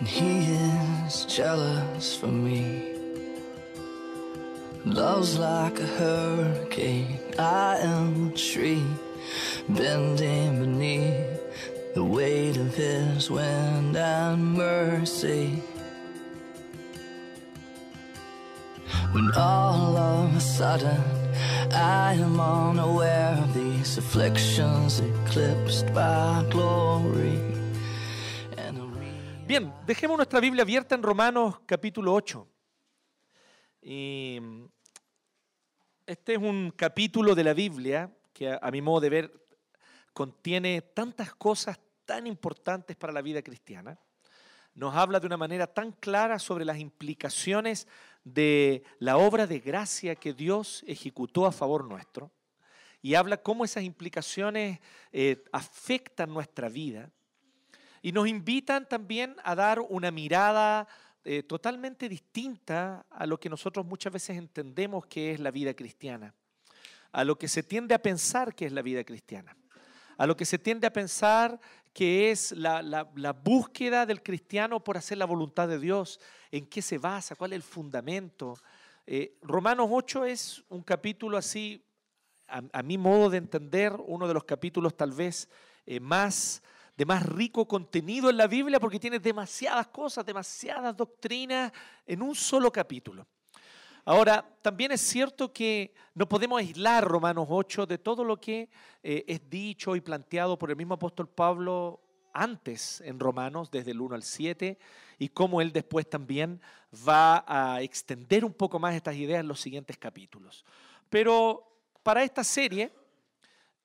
and he is jealous for me. Love's like a hurricane, I am a tree bending beneath the weight of his wind and mercy. When all of a sudden I am unaware of these afflictions eclipsed by glory. Dejemos nuestra Biblia abierta en Romanos capítulo 8. Y este es un capítulo de la Biblia que a, a mi modo de ver contiene tantas cosas tan importantes para la vida cristiana. Nos habla de una manera tan clara sobre las implicaciones de la obra de gracia que Dios ejecutó a favor nuestro. Y habla cómo esas implicaciones eh, afectan nuestra vida. Y nos invitan también a dar una mirada eh, totalmente distinta a lo que nosotros muchas veces entendemos que es la vida cristiana, a lo que se tiende a pensar que es la vida cristiana, a lo que se tiende a pensar que es la, la- búsqueda del cristiano por hacer la voluntad de Dios, en qué se basa, cuál es el fundamento. Eh, Romanos 8 es un capítulo así a, a mi modo de entender, uno de los capítulos tal vez eh, más de más rico contenido en la Biblia porque tiene demasiadas cosas, demasiadas doctrinas en un solo capítulo. Ahora, también es cierto que no podemos aislar Romanos 8 de todo lo que eh, es dicho y planteado por el mismo apóstol Pablo antes en Romanos, desde el 1 al 7, y cómo él después también va a extender un poco más estas ideas en los siguientes capítulos. Pero para esta serie,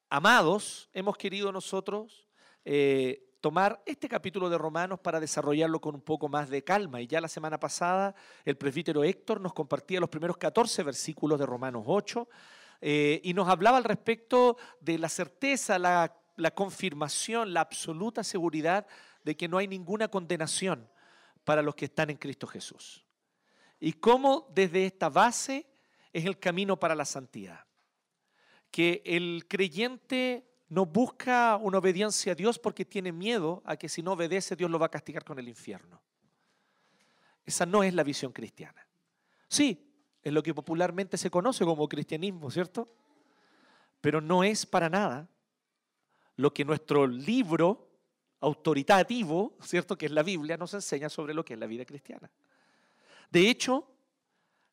amados, hemos querido nosotros eh, tomar este capítulo de Romanos para desarrollarlo con un poco más de calma. Y ya la semana pasada el presbítero Héctor nos compartía los primeros 14 versículos de Romanos 8 eh, y nos hablaba al respecto de la certeza, la, la confirmación, la absoluta seguridad de que no hay ninguna condenación para los que están en Cristo Jesús. Y cómo desde esta base es el camino para la santidad que el creyente no busca una obediencia a Dios porque tiene miedo a que si no obedece Dios lo va a castigar con el infierno. Esa no es la visión cristiana. Sí, es lo que popularmente se conoce como cristianismo, ¿cierto? Pero no es para nada lo que nuestro libro autoritativo, ¿cierto? Que es la Biblia, nos enseña sobre lo que es la vida cristiana. De hecho,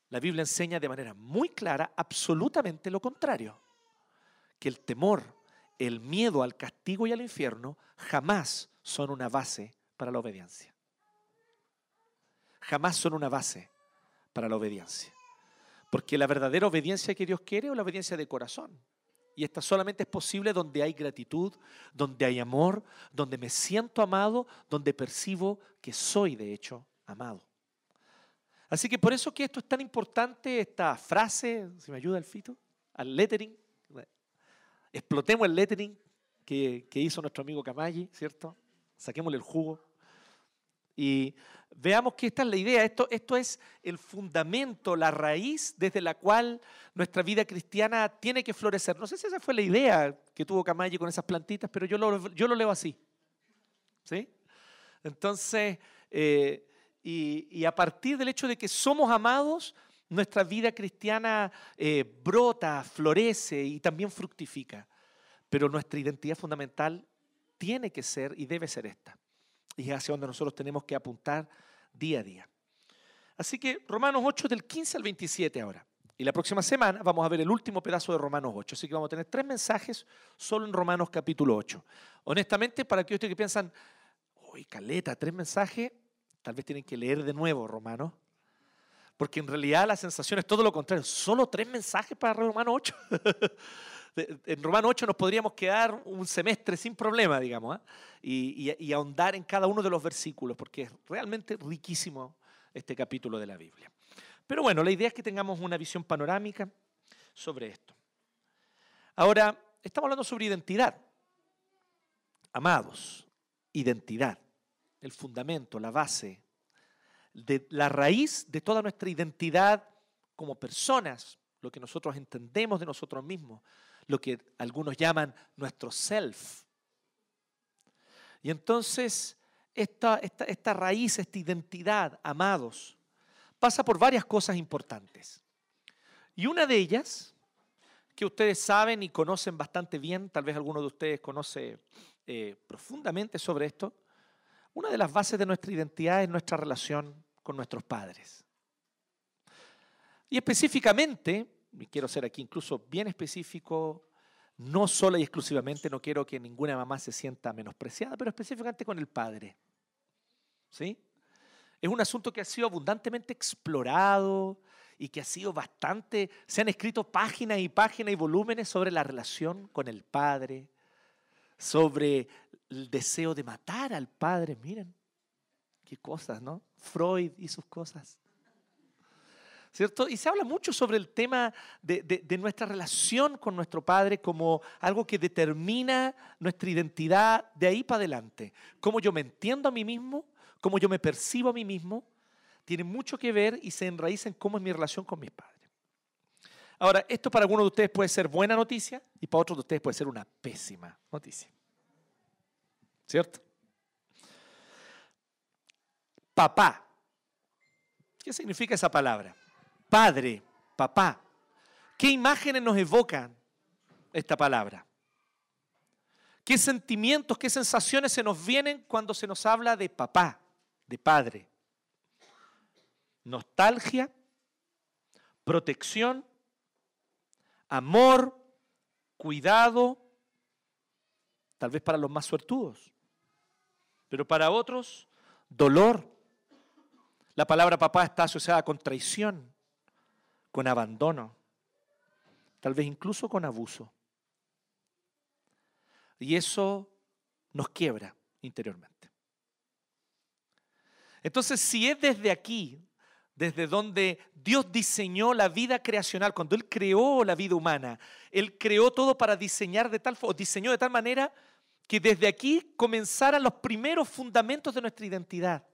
la Biblia enseña de manera muy clara absolutamente lo contrario que el temor, el miedo al castigo y al infierno jamás son una base para la obediencia. Jamás son una base para la obediencia. Porque la verdadera obediencia que Dios quiere es la obediencia de corazón. Y esta solamente es posible donde hay gratitud, donde hay amor, donde me siento amado, donde percibo que soy de hecho amado. Así que por eso que esto es tan importante, esta frase, si me ayuda el fito, al lettering, explotemos el lettering que, que hizo nuestro amigo Camayi, ¿cierto? Saquémosle el jugo. Y veamos que esta es la idea, esto, esto es el fundamento, la raíz desde la cual nuestra vida cristiana tiene que florecer. No sé si esa fue la idea que tuvo Camayi con esas plantitas, pero yo lo, yo lo leo así. ¿Sí? Entonces, eh, y, y a partir del hecho de que somos amados, nuestra vida cristiana eh, brota, florece y también fructifica. Pero nuestra identidad fundamental tiene que ser y debe ser esta. Y es hacia donde nosotros tenemos que apuntar día a día. Así que Romanos 8 del 15 al 27 ahora. Y la próxima semana vamos a ver el último pedazo de Romanos 8. Así que vamos a tener tres mensajes solo en Romanos capítulo 8. Honestamente, para aquellos que piensan, uy, caleta, tres mensajes, tal vez tienen que leer de nuevo Romanos porque en realidad la sensación es todo lo contrario. Solo tres mensajes para Romano 8. en Romano 8 nos podríamos quedar un semestre sin problema, digamos, y- y ahondar en cada uno de los versículos, porque es realmente riquísimo este capítulo de la Biblia. Pero bueno, la idea es que tengamos una visión panorámica sobre esto. Ahora, estamos hablando sobre identidad. Amados, identidad, el fundamento, la base, de la raíz de toda nuestra identidad como personas, lo que nosotros entendemos de nosotros mismos, lo que algunos llaman nuestro self. Y entonces esta, esta, esta raíz, esta identidad, amados, pasa por varias cosas importantes. Y una de ellas, que ustedes saben y conocen bastante bien, tal vez alguno de ustedes conoce eh, profundamente sobre esto, una de las bases de nuestra identidad es nuestra relación con nuestros padres. Y específicamente, y quiero ser aquí incluso bien específico, no solo y exclusivamente, no quiero que ninguna mamá se sienta menospreciada, pero específicamente con el padre. ¿Sí? Es un asunto que ha sido abundantemente explorado y que ha sido bastante, se han escrito páginas y páginas y volúmenes sobre la relación con el padre, sobre el deseo de matar al padre, miren, qué cosas, ¿no? Freud y sus cosas. ¿cierto? Y se habla mucho sobre el tema de, nuestra relación con nuestro Padre como algo que determina nuestra identidad de ahí para adelante. Cómo yo me entiendo a mí mismo, cómo yo me percibo a mí mismo, tiene mucho que ver y se enraiza en cómo es mi relación con mis padres. Ahora, esto para algunos de ustedes puede ser buena noticia y para otros de ustedes puede ser una pésima noticia. ¿Cierto? Papá. ¿Qué significa esa palabra? padre, papá. ¿Qué imágenes nos evocan esta palabra? ¿Qué sentimientos, qué sensaciones se nos vienen cuando se nos habla de papá, de padre? Nostalgia, protección, amor, cuidado, tal vez para los más suertudos, pero para otros, dolor. La palabra papá está asociada con traición, con abandono, tal vez incluso con abuso. Y eso nos quiebra interiormente. Entonces, si es desde aquí, desde donde Dios diseñó la vida creacional, cuando Él creó la vida humana, Él creó todo para diseñar de tal diseñó de tal manera que desde aquí comenzaran los primeros fundamentos de nuestra identidad.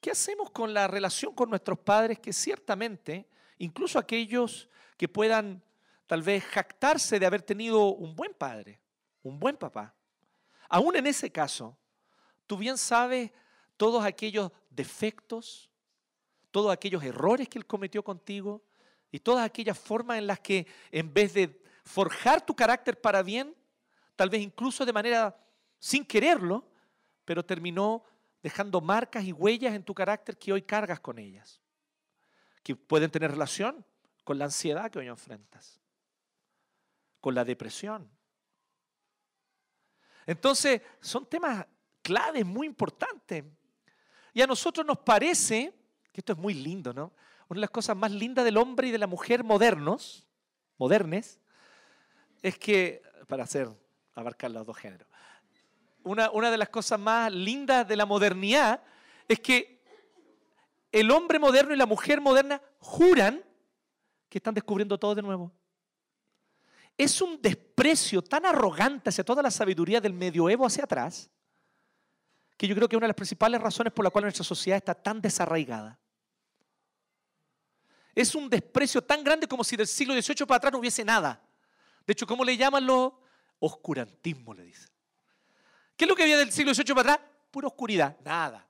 ¿Qué hacemos con la relación con nuestros padres que ciertamente incluso aquellos que puedan tal vez jactarse de haber tenido un buen padre, un buen papá. Aún en ese caso, tú bien sabes todos aquellos defectos, todos aquellos errores que él cometió contigo y todas aquellas formas en las que en vez de forjar tu carácter para bien, tal vez incluso de manera sin quererlo, pero terminó dejando marcas y huellas en tu carácter que hoy cargas con ellas que pueden tener relación con la ansiedad que hoy enfrentas, con la depresión. Entonces, son temas claves muy importantes. Y a nosotros nos parece, que esto es muy lindo, ¿no? Una de las cosas más lindas del hombre y de la mujer modernos, modernes, es que, para hacer, abarcar los dos géneros, una, una de las cosas más lindas de la modernidad es que el hombre moderno y la mujer moderna juran que están descubriendo todo de nuevo. Es un desprecio tan arrogante hacia toda la sabiduría del medioevo hacia atrás, que yo creo que es una de las principales razones por la cual nuestra sociedad está tan desarraigada. Es un desprecio tan grande como si del siglo XVIII para atrás no hubiese nada. De hecho, ¿cómo le llaman los oscurantismo? Le dicen. ¿Qué es lo que había del siglo XVIII para atrás? Pura oscuridad, nada.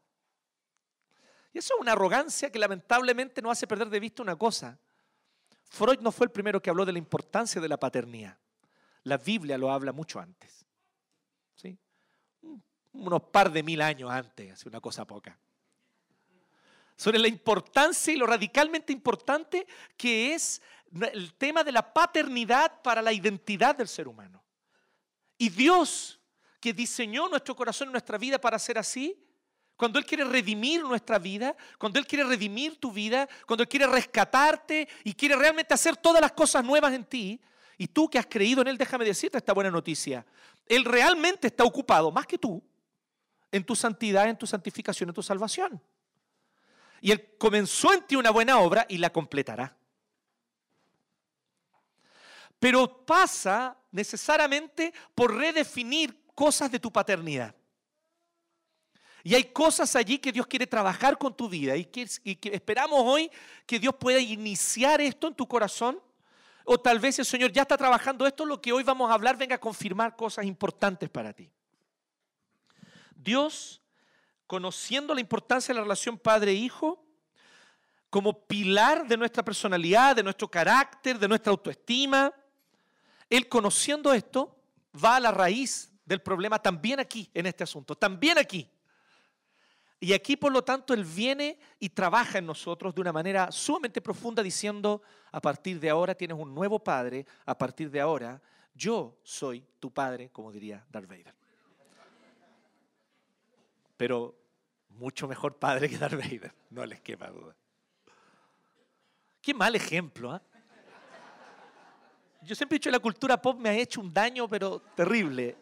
Y eso es una arrogancia que lamentablemente nos hace perder de vista una cosa. Freud no fue el primero que habló de la importancia de la paternidad. La Biblia lo habla mucho antes. ¿sí? Unos par de mil años antes, hace una cosa poca. Sobre la importancia y lo radicalmente importante que es el tema de la paternidad para la identidad del ser humano. Y Dios, que diseñó nuestro corazón y nuestra vida para ser así, cuando Él quiere redimir nuestra vida, cuando Él quiere redimir tu vida, cuando Él quiere rescatarte y quiere realmente hacer todas las cosas nuevas en ti, y tú que has creído en Él, déjame decirte esta buena noticia. Él realmente está ocupado, más que tú, en tu santidad, en tu santificación, en tu salvación. Y Él comenzó en ti una buena obra y la completará. Pero pasa necesariamente por redefinir cosas de tu paternidad. Y hay cosas allí que Dios quiere trabajar con tu vida y que, esperamos hoy que Dios pueda iniciar esto en tu corazón. O tal vez el Señor ya está trabajando esto, lo que hoy vamos a hablar venga a confirmar cosas importantes para ti. Dios conociendo la importancia de la relación padre-hijo como pilar de nuestra personalidad, de nuestro carácter, de nuestra autoestima. Él conociendo esto va a la raíz del problema también aquí, en este asunto, también aquí. Y aquí, por lo tanto, Él viene y trabaja en nosotros de una manera sumamente profunda diciendo, a partir de ahora tienes un nuevo Padre, a partir de ahora yo soy tu Padre, como diría Darth Vader. Pero mucho mejor Padre que Darth Vader, no les quepa duda. Qué mal ejemplo, ¿ah? Yo siempre he dicho que la cultura pop me ha hecho un daño, pero terrible.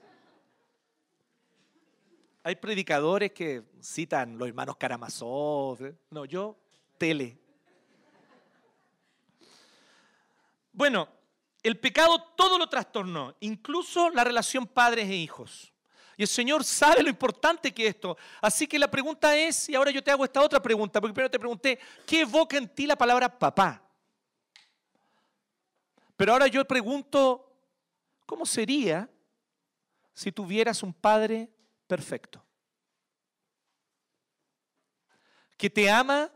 Hay predicadores que citan los hermanos Karamazov. ¿eh? No, yo, tele. Bueno, el pecado todo lo trastornó, incluso la relación padres e hijos. Y el Señor sabe lo importante que es esto. Así que la pregunta es, y ahora yo te hago esta otra pregunta, porque primero te pregunté, ¿qué evoca en ti la palabra papá? Pero ahora yo pregunto, ¿cómo sería si tuvieras un padre perfecto? Que te ama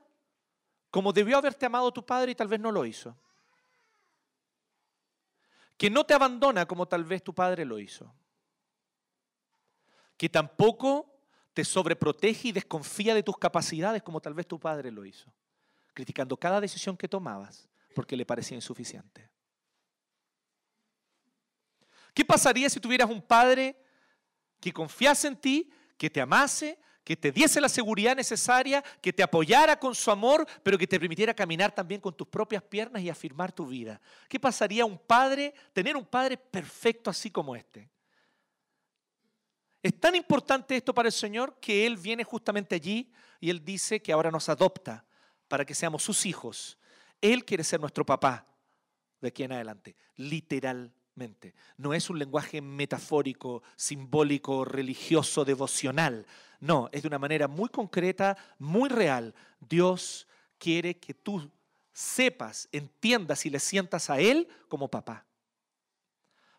como debió haberte amado tu padre y tal vez no lo hizo. Que no te abandona como tal vez tu padre lo hizo. Que tampoco te sobreprotege y desconfía de tus capacidades como tal vez tu padre lo hizo. Criticando cada decisión que tomabas porque le parecía insuficiente. ¿Qué pasaría si tuvieras un padre que confiase en ti, que te amase, que te diese la seguridad necesaria, que te apoyara con su amor, pero que te permitiera caminar también con tus propias piernas y afirmar tu vida? ¿Qué pasaría un padre, tener un padre perfecto así como este? Es tan importante esto para el Señor que Él viene justamente allí y Él dice que ahora nos adopta para que seamos sus hijos. Él quiere ser nuestro papá de aquí en adelante, No es un lenguaje metafórico, simbólico, religioso, devocional. No, es de una manera muy concreta, muy real. Dios quiere que tú sepas, entiendas y le sientas a Él como papá.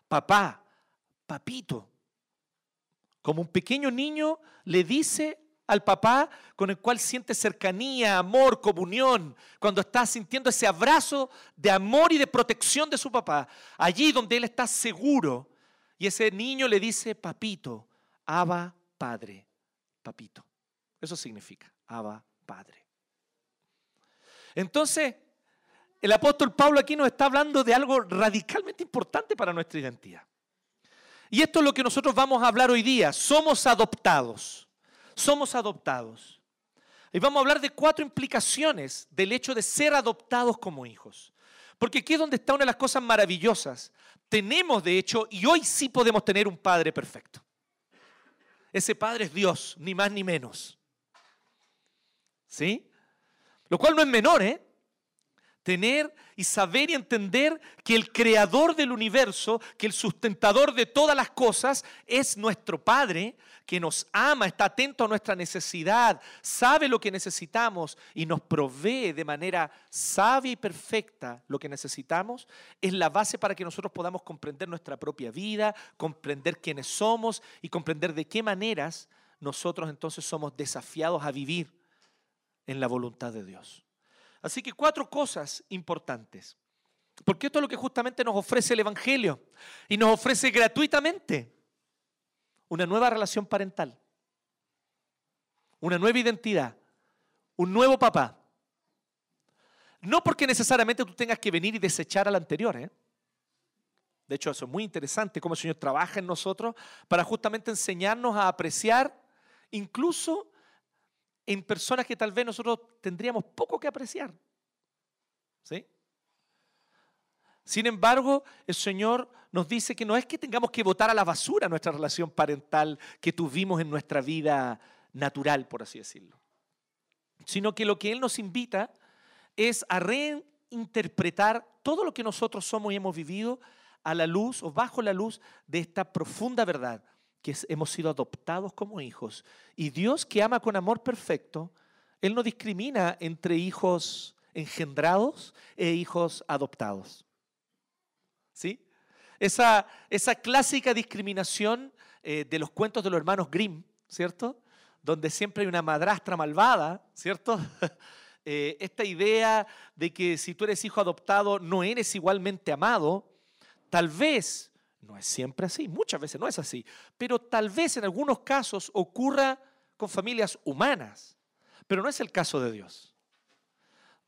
Papá, papito. Como un pequeño niño le dice al papá con el cual siente cercanía, amor, comunión, cuando está sintiendo ese abrazo de amor y de protección de su papá, allí donde él está seguro. Y ese niño le dice, papito, Abba Padre, papito. Eso significa, Abba Padre. Entonces, el apóstol Pablo aquí nos está hablando de algo radicalmente importante para nuestra identidad. Y esto es lo que nosotros vamos a hablar hoy día. Somos adoptados somos adoptados. Y vamos a hablar de cuatro implicaciones del hecho de ser adoptados como hijos. Porque aquí es donde está una de las cosas maravillosas. Tenemos, de hecho, y hoy sí podemos tener un Padre perfecto. Ese Padre es Dios, ni más ni menos. ¿Sí? Lo cual no es menor, ¿eh? Tener y saber y entender que el creador del universo, que el sustentador de todas las cosas es nuestro Padre, que nos ama, está atento a nuestra necesidad, sabe lo que necesitamos y nos provee de manera sabia y perfecta lo que necesitamos, es la base para que nosotros podamos comprender nuestra propia vida, comprender quiénes somos y comprender de qué maneras nosotros entonces somos desafiados a vivir en la voluntad de Dios. Así que cuatro cosas importantes. Porque esto es lo que justamente nos ofrece el Evangelio y nos ofrece gratuitamente una nueva relación parental, una nueva identidad, un nuevo papá. No porque necesariamente tú tengas que venir y desechar al anterior. ¿eh? De hecho, eso es muy interesante, cómo el Señor trabaja en nosotros para justamente enseñarnos a apreciar incluso en personas que tal vez nosotros tendríamos poco que apreciar. ¿Sí? Sin embargo, el Señor nos dice que no es que tengamos que votar a la basura nuestra relación parental que tuvimos en nuestra vida natural, por así decirlo, sino que lo que Él nos invita es a reinterpretar todo lo que nosotros somos y hemos vivido a la luz o bajo la luz de esta profunda verdad que hemos sido adoptados como hijos. Y Dios que ama con amor perfecto, Él no discrimina entre hijos engendrados e hijos adoptados. ¿Sí? Esa, esa clásica discriminación eh, de los cuentos de los hermanos Grimm, ¿cierto? donde siempre hay una madrastra malvada, ¿cierto? Eh, esta idea de que si tú eres hijo adoptado no eres igualmente amado, tal vez, no es siempre así, muchas veces no es así, pero tal vez en algunos casos ocurra con familias humanas, pero no es el caso de Dios.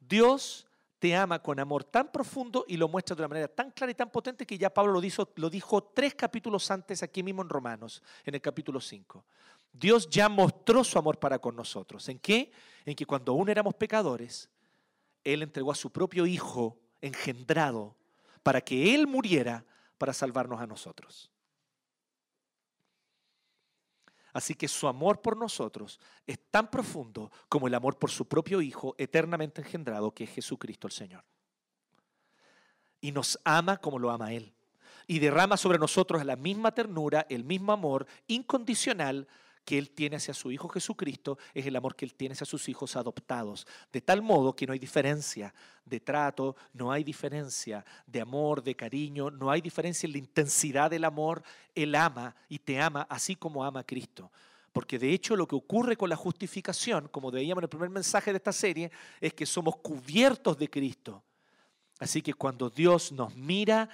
Dios te ama con amor tan profundo y lo muestra de una manera tan clara y tan potente que ya Pablo lo dijo, lo dijo tres capítulos antes aquí mismo en Romanos, en el capítulo 5. Dios ya mostró su amor para con nosotros. ¿En qué? En que cuando aún éramos pecadores, Él entregó a su propio Hijo engendrado para que Él muriera para salvarnos a nosotros. Así que su amor por nosotros es tan profundo como el amor por su propio Hijo eternamente engendrado, que es Jesucristo el Señor. Y nos ama como lo ama Él. Y derrama sobre nosotros la misma ternura, el mismo amor incondicional que Él tiene hacia su Hijo Jesucristo es el amor que Él tiene hacia sus hijos adoptados. De tal modo que no hay diferencia de trato, no hay diferencia de amor, de cariño, no hay diferencia en la intensidad del amor. Él ama y te ama así como ama a Cristo. Porque de hecho lo que ocurre con la justificación, como veíamos en el primer mensaje de esta serie, es que somos cubiertos de Cristo. Así que cuando Dios nos mira,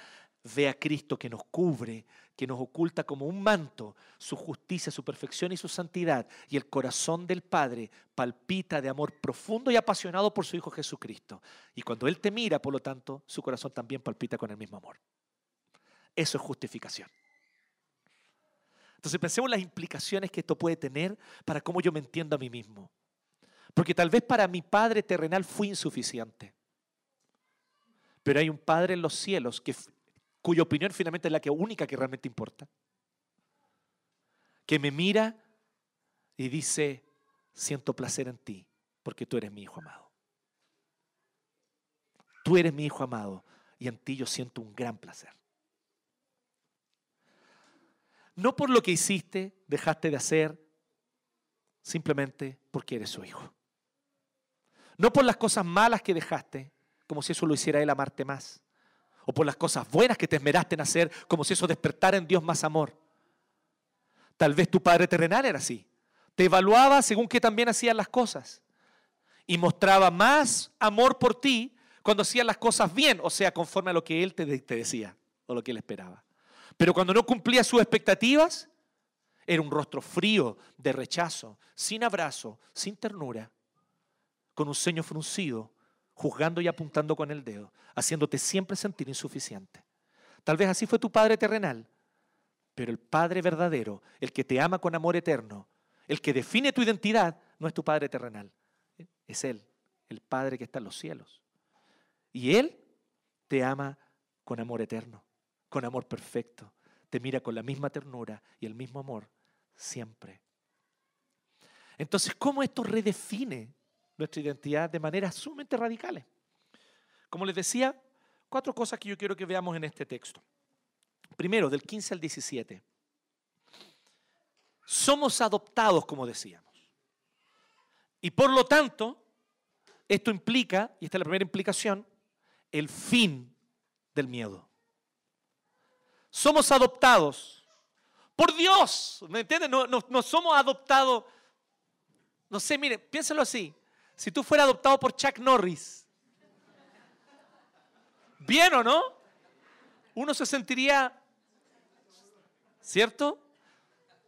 ve a Cristo que nos cubre, que nos oculta como un manto su justicia, su perfección y su santidad. Y el corazón del Padre palpita de amor profundo y apasionado por su Hijo Jesucristo. Y cuando Él te mira, por lo tanto, su corazón también palpita con el mismo amor. Eso es justificación. Entonces pensemos en las implicaciones que esto puede tener para cómo yo me entiendo a mí mismo. Porque tal vez para mi Padre terrenal fui insuficiente. Pero hay un Padre en los cielos que cuya opinión finalmente es la única que realmente importa, que me mira y dice, siento placer en ti, porque tú eres mi hijo amado. Tú eres mi hijo amado y en ti yo siento un gran placer. No por lo que hiciste, dejaste de hacer, simplemente porque eres su hijo. No por las cosas malas que dejaste, como si eso lo hiciera él amarte más o por las cosas buenas que te esmeraste en hacer, como si eso despertara en Dios más amor. Tal vez tu padre terrenal era así. Te evaluaba según que también hacías las cosas. Y mostraba más amor por ti cuando hacías las cosas bien, o sea, conforme a lo que él te, te decía o lo que él esperaba. Pero cuando no cumplía sus expectativas, era un rostro frío de rechazo, sin abrazo, sin ternura, con un ceño fruncido juzgando y apuntando con el dedo, haciéndote siempre sentir insuficiente. Tal vez así fue tu Padre terrenal, pero el Padre verdadero, el que te ama con amor eterno, el que define tu identidad, no es tu Padre terrenal, es Él, el Padre que está en los cielos. Y Él te ama con amor eterno, con amor perfecto, te mira con la misma ternura y el mismo amor siempre. Entonces, ¿cómo esto redefine nuestra identidad de maneras sumamente radicales. Como les decía, cuatro cosas que yo quiero que veamos en este texto. Primero, del 15 al 17. Somos adoptados, como decíamos. Y por lo tanto, esto implica, y esta es la primera implicación, el fin del miedo. Somos adoptados por Dios, ¿me entienden? No, no somos adoptados, no sé, miren, piénsalo así, si tú fueras adoptado por Chuck Norris. ¿Bien o no? Uno se sentiría, ¿cierto?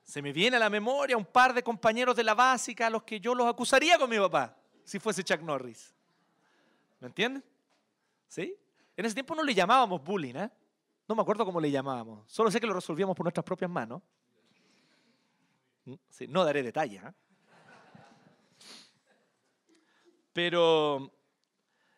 Se me viene a la memoria un par de compañeros de la básica a los que yo los acusaría con mi papá, si fuese Chuck Norris. ¿Me entienden? ¿Sí? En ese tiempo no le llamábamos bullying, ¿eh? No me acuerdo cómo le llamábamos. Solo sé que lo resolvíamos por nuestras propias manos. ¿Mm? Sí, no daré detalles. ¿eh? Pero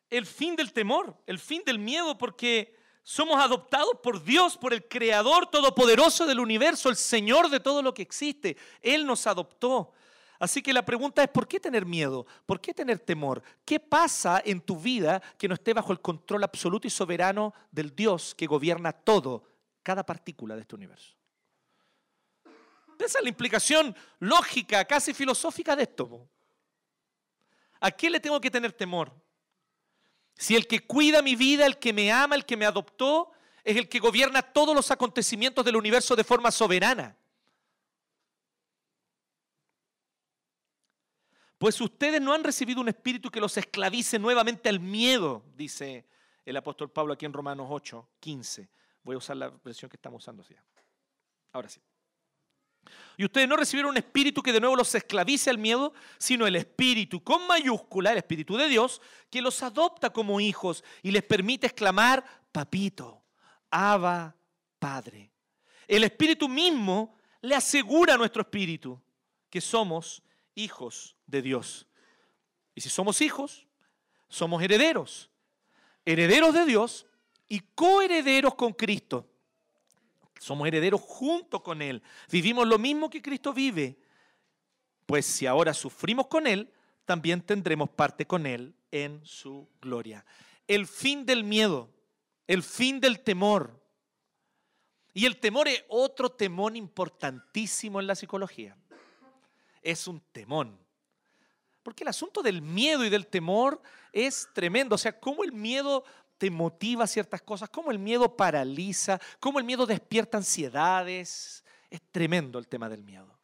el fin del temor, el fin del miedo, porque somos adoptados por Dios, por el Creador Todopoderoso del universo, el Señor de todo lo que existe. Él nos adoptó. Así que la pregunta es, ¿por qué tener miedo? ¿Por qué tener temor? ¿Qué pasa en tu vida que no esté bajo el control absoluto y soberano del Dios que gobierna todo, cada partícula de este universo? Esa es la implicación lógica, casi filosófica de esto. ¿A qué le tengo que tener temor? Si el que cuida mi vida, el que me ama, el que me adoptó, es el que gobierna todos los acontecimientos del universo de forma soberana. Pues ustedes no han recibido un espíritu que los esclavice nuevamente al miedo, dice el apóstol Pablo aquí en Romanos 8, 15. Voy a usar la versión que estamos usando así. Ahora sí. Y ustedes no recibieron un espíritu que de nuevo los esclavice al miedo, sino el espíritu con mayúscula, el espíritu de Dios, que los adopta como hijos y les permite exclamar, papito, Abba, Padre. El espíritu mismo le asegura a nuestro espíritu que somos hijos de Dios. Y si somos hijos, somos herederos. Herederos de Dios y coherederos con Cristo. Somos herederos junto con Él. Vivimos lo mismo que Cristo vive. Pues si ahora sufrimos con Él, también tendremos parte con Él en su gloria. El fin del miedo, el fin del temor. Y el temor es otro temor importantísimo en la psicología. Es un temón. Porque el asunto del miedo y del temor es tremendo. O sea, cómo el miedo te motiva ciertas cosas, cómo el miedo paraliza, cómo el miedo despierta ansiedades. Es tremendo el tema del miedo.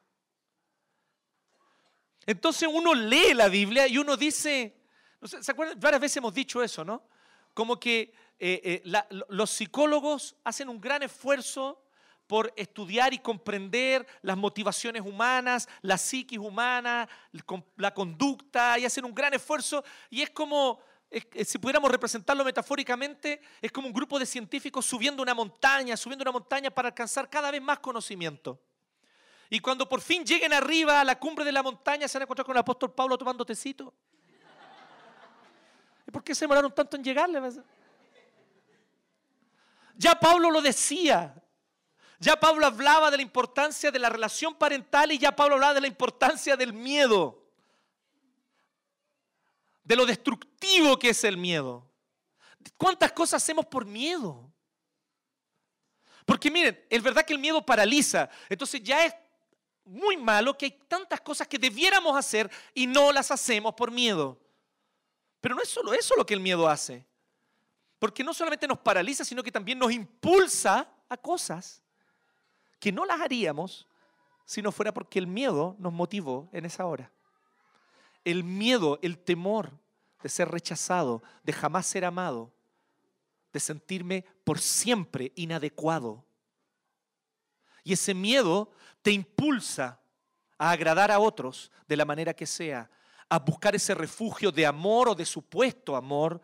Entonces uno lee la Biblia y uno dice, ¿se acuerdan? Varias veces hemos dicho eso, ¿no? Como que eh, eh, los psicólogos hacen un gran esfuerzo por estudiar y comprender las motivaciones humanas, la psiquis humana, la conducta, y hacen un gran esfuerzo. Y es como, si pudiéramos representarlo metafóricamente, es como un grupo de científicos subiendo una montaña, subiendo una montaña para alcanzar cada vez más conocimiento. Y cuando por fin lleguen arriba a la cumbre de la montaña, se van a encontrar con el apóstol Pablo tomando tecito. ¿Y por qué se demoraron tanto en llegarle? Ya Pablo lo decía. Ya Pablo hablaba de la importancia de la relación parental y ya Pablo hablaba de la importancia del miedo. De lo destructivo que es el miedo. ¿Cuántas cosas hacemos por miedo? Porque miren, es verdad que el miedo paraliza. Entonces ya es muy malo que hay tantas cosas que debiéramos hacer y no las hacemos por miedo. Pero no es solo eso lo que el miedo hace. Porque no solamente nos paraliza, sino que también nos impulsa a cosas que no las haríamos si no fuera porque el miedo nos motivó en esa hora. El miedo, el temor de ser rechazado, de jamás ser amado, de sentirme por siempre inadecuado. Y ese miedo te impulsa a agradar a otros de la manera que sea, a buscar ese refugio de amor o de supuesto amor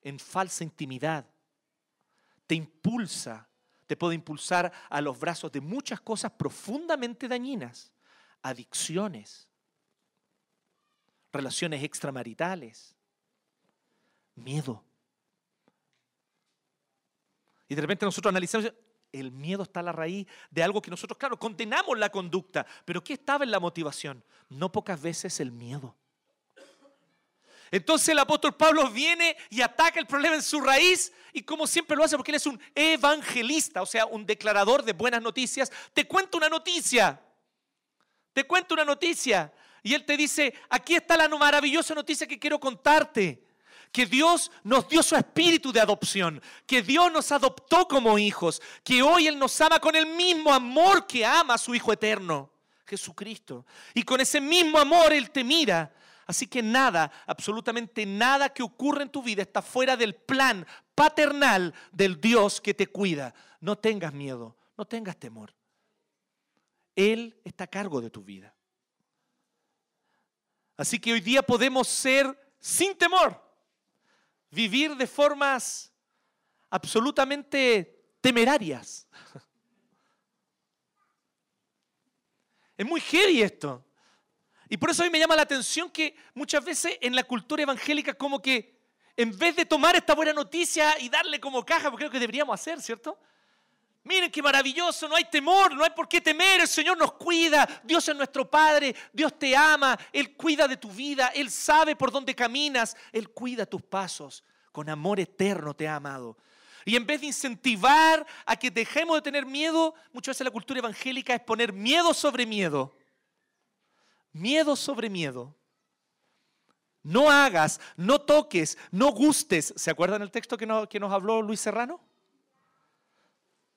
en falsa intimidad. Te impulsa, te puede impulsar a los brazos de muchas cosas profundamente dañinas, adicciones, relaciones extramaritales, miedo. Y de repente nosotros analizamos, el miedo está a la raíz de algo que nosotros, claro, condenamos la conducta, pero ¿qué estaba en la motivación? No pocas veces el miedo. Entonces el apóstol Pablo viene y ataca el problema en su raíz y como siempre lo hace porque él es un evangelista, o sea, un declarador de buenas noticias, te cuento una noticia, te cuento una noticia y él te dice, aquí está la maravillosa noticia que quiero contarte, que Dios nos dio su espíritu de adopción, que Dios nos adoptó como hijos, que hoy Él nos ama con el mismo amor que ama a su Hijo eterno, Jesucristo. Y con ese mismo amor Él te mira Así que nada, absolutamente nada que ocurre en tu vida está fuera del plan paternal del Dios que te cuida. No tengas miedo, no tengas temor. Él está a cargo de tu vida. Así que hoy día podemos ser sin temor, vivir de formas absolutamente temerarias. Es muy heavy esto. Y por eso a mí me llama la atención que muchas veces en la cultura evangélica como que en vez de tomar esta buena noticia y darle como caja, porque creo que deberíamos hacer, ¿cierto? Miren qué maravilloso, no hay temor, no hay por qué temer, el Señor nos cuida, Dios es nuestro Padre, Dios te ama, Él cuida de tu vida, Él sabe por dónde caminas, Él cuida tus pasos, con amor eterno te ha amado. Y en vez de incentivar a que dejemos de tener miedo, muchas veces la cultura evangélica es poner miedo sobre miedo miedo sobre miedo. No hagas, no toques, no gustes. ¿Se acuerdan el texto que, que nos habló Luis Serrano?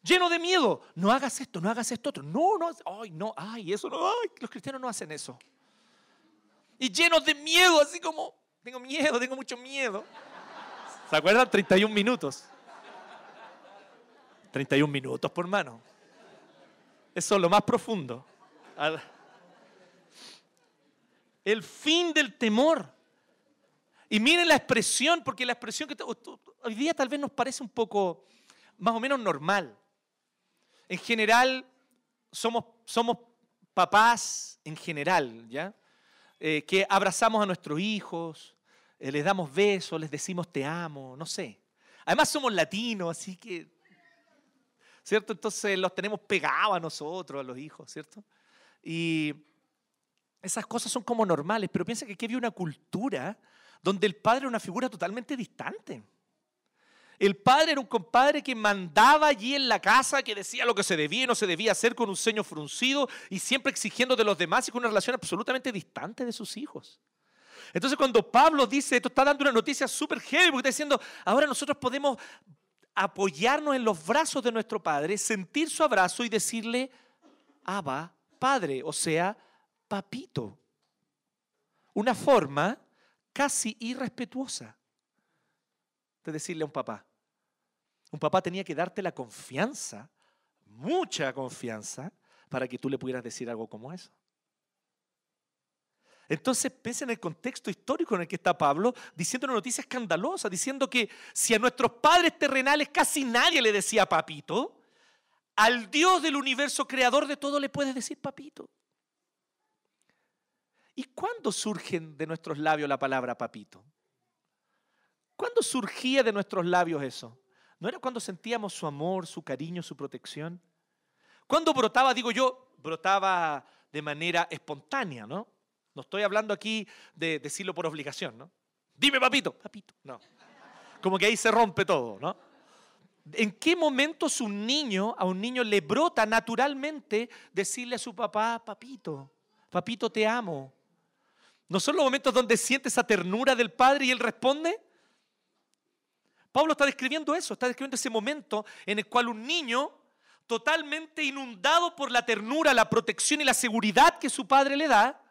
Lleno de miedo. No hagas esto, no hagas esto otro. No, no, ay, no, ay, eso no, ay, los cristianos no hacen eso. Y llenos de miedo, así como, tengo miedo, tengo mucho miedo. ¿Se acuerdan? 31 minutos. 31 minutos por mano. Eso es lo más profundo. El fin del temor. Y miren la expresión, porque la expresión que hoy día tal vez nos parece un poco más o menos normal. En general, somos, somos papás, en general, ¿ya? Eh, que abrazamos a nuestros hijos, eh, les damos besos, les decimos te amo, no sé. Además somos latinos, así que, ¿cierto? Entonces los tenemos pegados a nosotros, a los hijos, ¿cierto? Y esas cosas son como normales, pero piensa que aquí había una cultura donde el padre era una figura totalmente distante. El padre era un compadre que mandaba allí en la casa, que decía lo que se debía y no se debía hacer con un ceño fruncido y siempre exigiendo de los demás y con una relación absolutamente distante de sus hijos. Entonces cuando Pablo dice esto, está dando una noticia súper heavy, porque está diciendo, ahora nosotros podemos apoyarnos en los brazos de nuestro Padre, sentir su abrazo y decirle, Abba, Padre, o sea, papito. Una forma casi irrespetuosa de decirle a un papá. Un papá tenía que darte la confianza, mucha confianza, para que tú le pudieras decir algo como eso. Entonces piensa en el contexto histórico en el que está Pablo, diciendo una noticia escandalosa, diciendo que si a nuestros padres terrenales casi nadie le decía papito, al Dios del universo creador de todo le puedes decir papito. ¿Y cuándo surgen de nuestros labios la palabra papito? ¿Cuándo surgía de nuestros labios eso? ¿No era cuando sentíamos su amor, su cariño, su protección? ¿Cuándo brotaba, digo yo, brotaba de manera espontánea, ¿no? No estoy hablando aquí de decirlo por obligación, ¿no? Dime, papito. Papito, no. Como que ahí se rompe todo, ¿no? ¿En qué momentos un niño, a un niño le brota naturalmente decirle a su papá, papito, papito, te amo? ¿No son los momentos donde siente esa ternura del padre y él responde? Pablo está describiendo eso, está describiendo ese momento en el cual un niño, totalmente inundado por la ternura, la protección y la seguridad que su padre le da,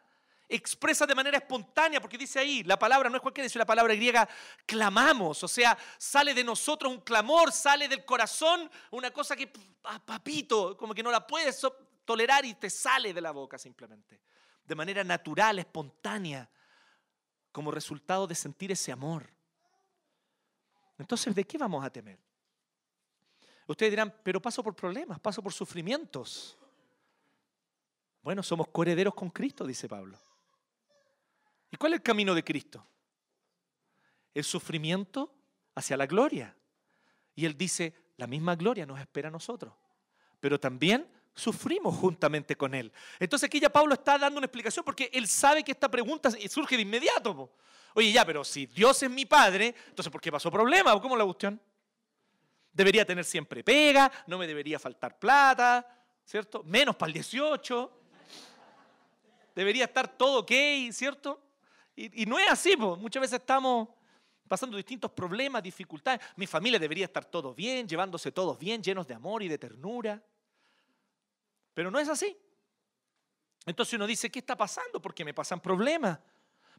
expresa de manera espontánea, porque dice ahí, la palabra no es cualquiera, es la palabra griega clamamos, o sea, sale de nosotros un clamor, sale del corazón una cosa que, papito, como que no la puedes tolerar y te sale de la boca simplemente, de manera natural, espontánea, como resultado de sentir ese amor. Entonces, ¿de qué vamos a temer? Ustedes dirán, pero paso por problemas, paso por sufrimientos. Bueno, somos coherederos con Cristo, dice Pablo. ¿Y cuál es el camino de Cristo? El sufrimiento hacia la gloria. Y Él dice, la misma gloria nos espera a nosotros. Pero también sufrimos juntamente con Él. Entonces aquí ya Pablo está dando una explicación porque Él sabe que esta pregunta surge de inmediato. Oye, ya, pero si Dios es mi Padre, entonces ¿por qué pasó problema? ¿O cómo la cuestión? Debería tener siempre pega, no me debería faltar plata, ¿cierto? Menos para el 18. Debería estar todo ok, ¿cierto? Y, no es así, muchas veces estamos pasando distintos problemas, dificultades. Mi familia debería estar todo bien, llevándose todos bien, llenos de amor y de ternura. Pero no es así. Entonces uno dice, ¿qué está pasando? Porque me pasan problemas.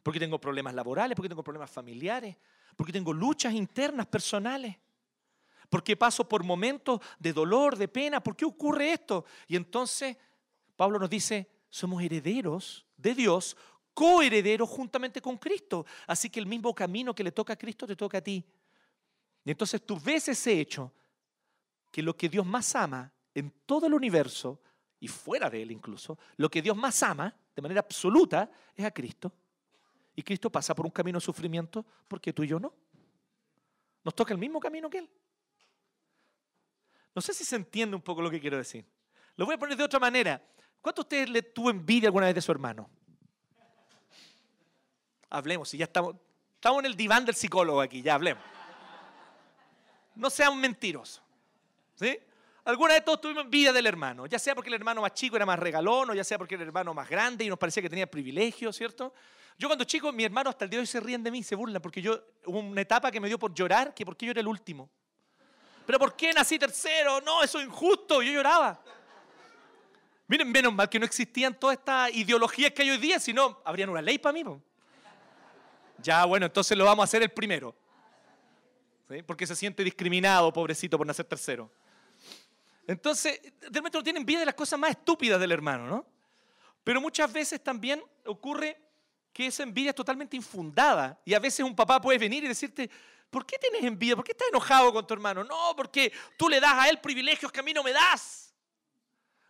Porque tengo problemas laborales, porque tengo problemas familiares, porque tengo luchas internas, personales. Porque paso por momentos de dolor, de pena. ¿Por qué ocurre esto? Y entonces Pablo nos dice, somos herederos de Dios coheredero juntamente con Cristo. Así que el mismo camino que le toca a Cristo te toca a ti. Y entonces tú ves ese hecho, que lo que Dios más ama en todo el universo y fuera de él incluso, lo que Dios más ama de manera absoluta es a Cristo. Y Cristo pasa por un camino de sufrimiento porque tú y yo no. Nos toca el mismo camino que Él. No sé si se entiende un poco lo que quiero decir. Lo voy a poner de otra manera. ¿Cuánto usted le tuvo envidia alguna vez de su hermano? hablemos. Y ya estamos, estamos en el diván del psicólogo aquí, ya hablemos. No sean mentirosos. ¿Sí? Alguna vez todos tuvimos envidia del hermano, ya sea porque el hermano más chico era más regalón, o ya sea porque el hermano más grande y nos parecía que tenía privilegios, ¿cierto? Yo cuando chico, mi hermano hasta el día de hoy se ríen de mí, se burlan, porque yo hubo una etapa que me dio por llorar, que porque yo era el último. Pero ¿por qué nací tercero? No, eso es injusto. Yo lloraba. Miren, menos mal que no existían todas estas ideologías que hay hoy día, si no, habrían una ley para mí. po. Ya, bueno, entonces lo vamos a hacer el primero. ¿Sí? Porque se siente discriminado, pobrecito, por nacer tercero. Entonces, de repente uno tiene envidia de las cosas más estúpidas del hermano, ¿no? Pero muchas veces también ocurre que esa envidia es totalmente infundada. Y a veces un papá puede venir y decirte, ¿por qué tienes envidia? ¿Por qué estás enojado con tu hermano? No, porque tú le das a él privilegios que a mí no me das.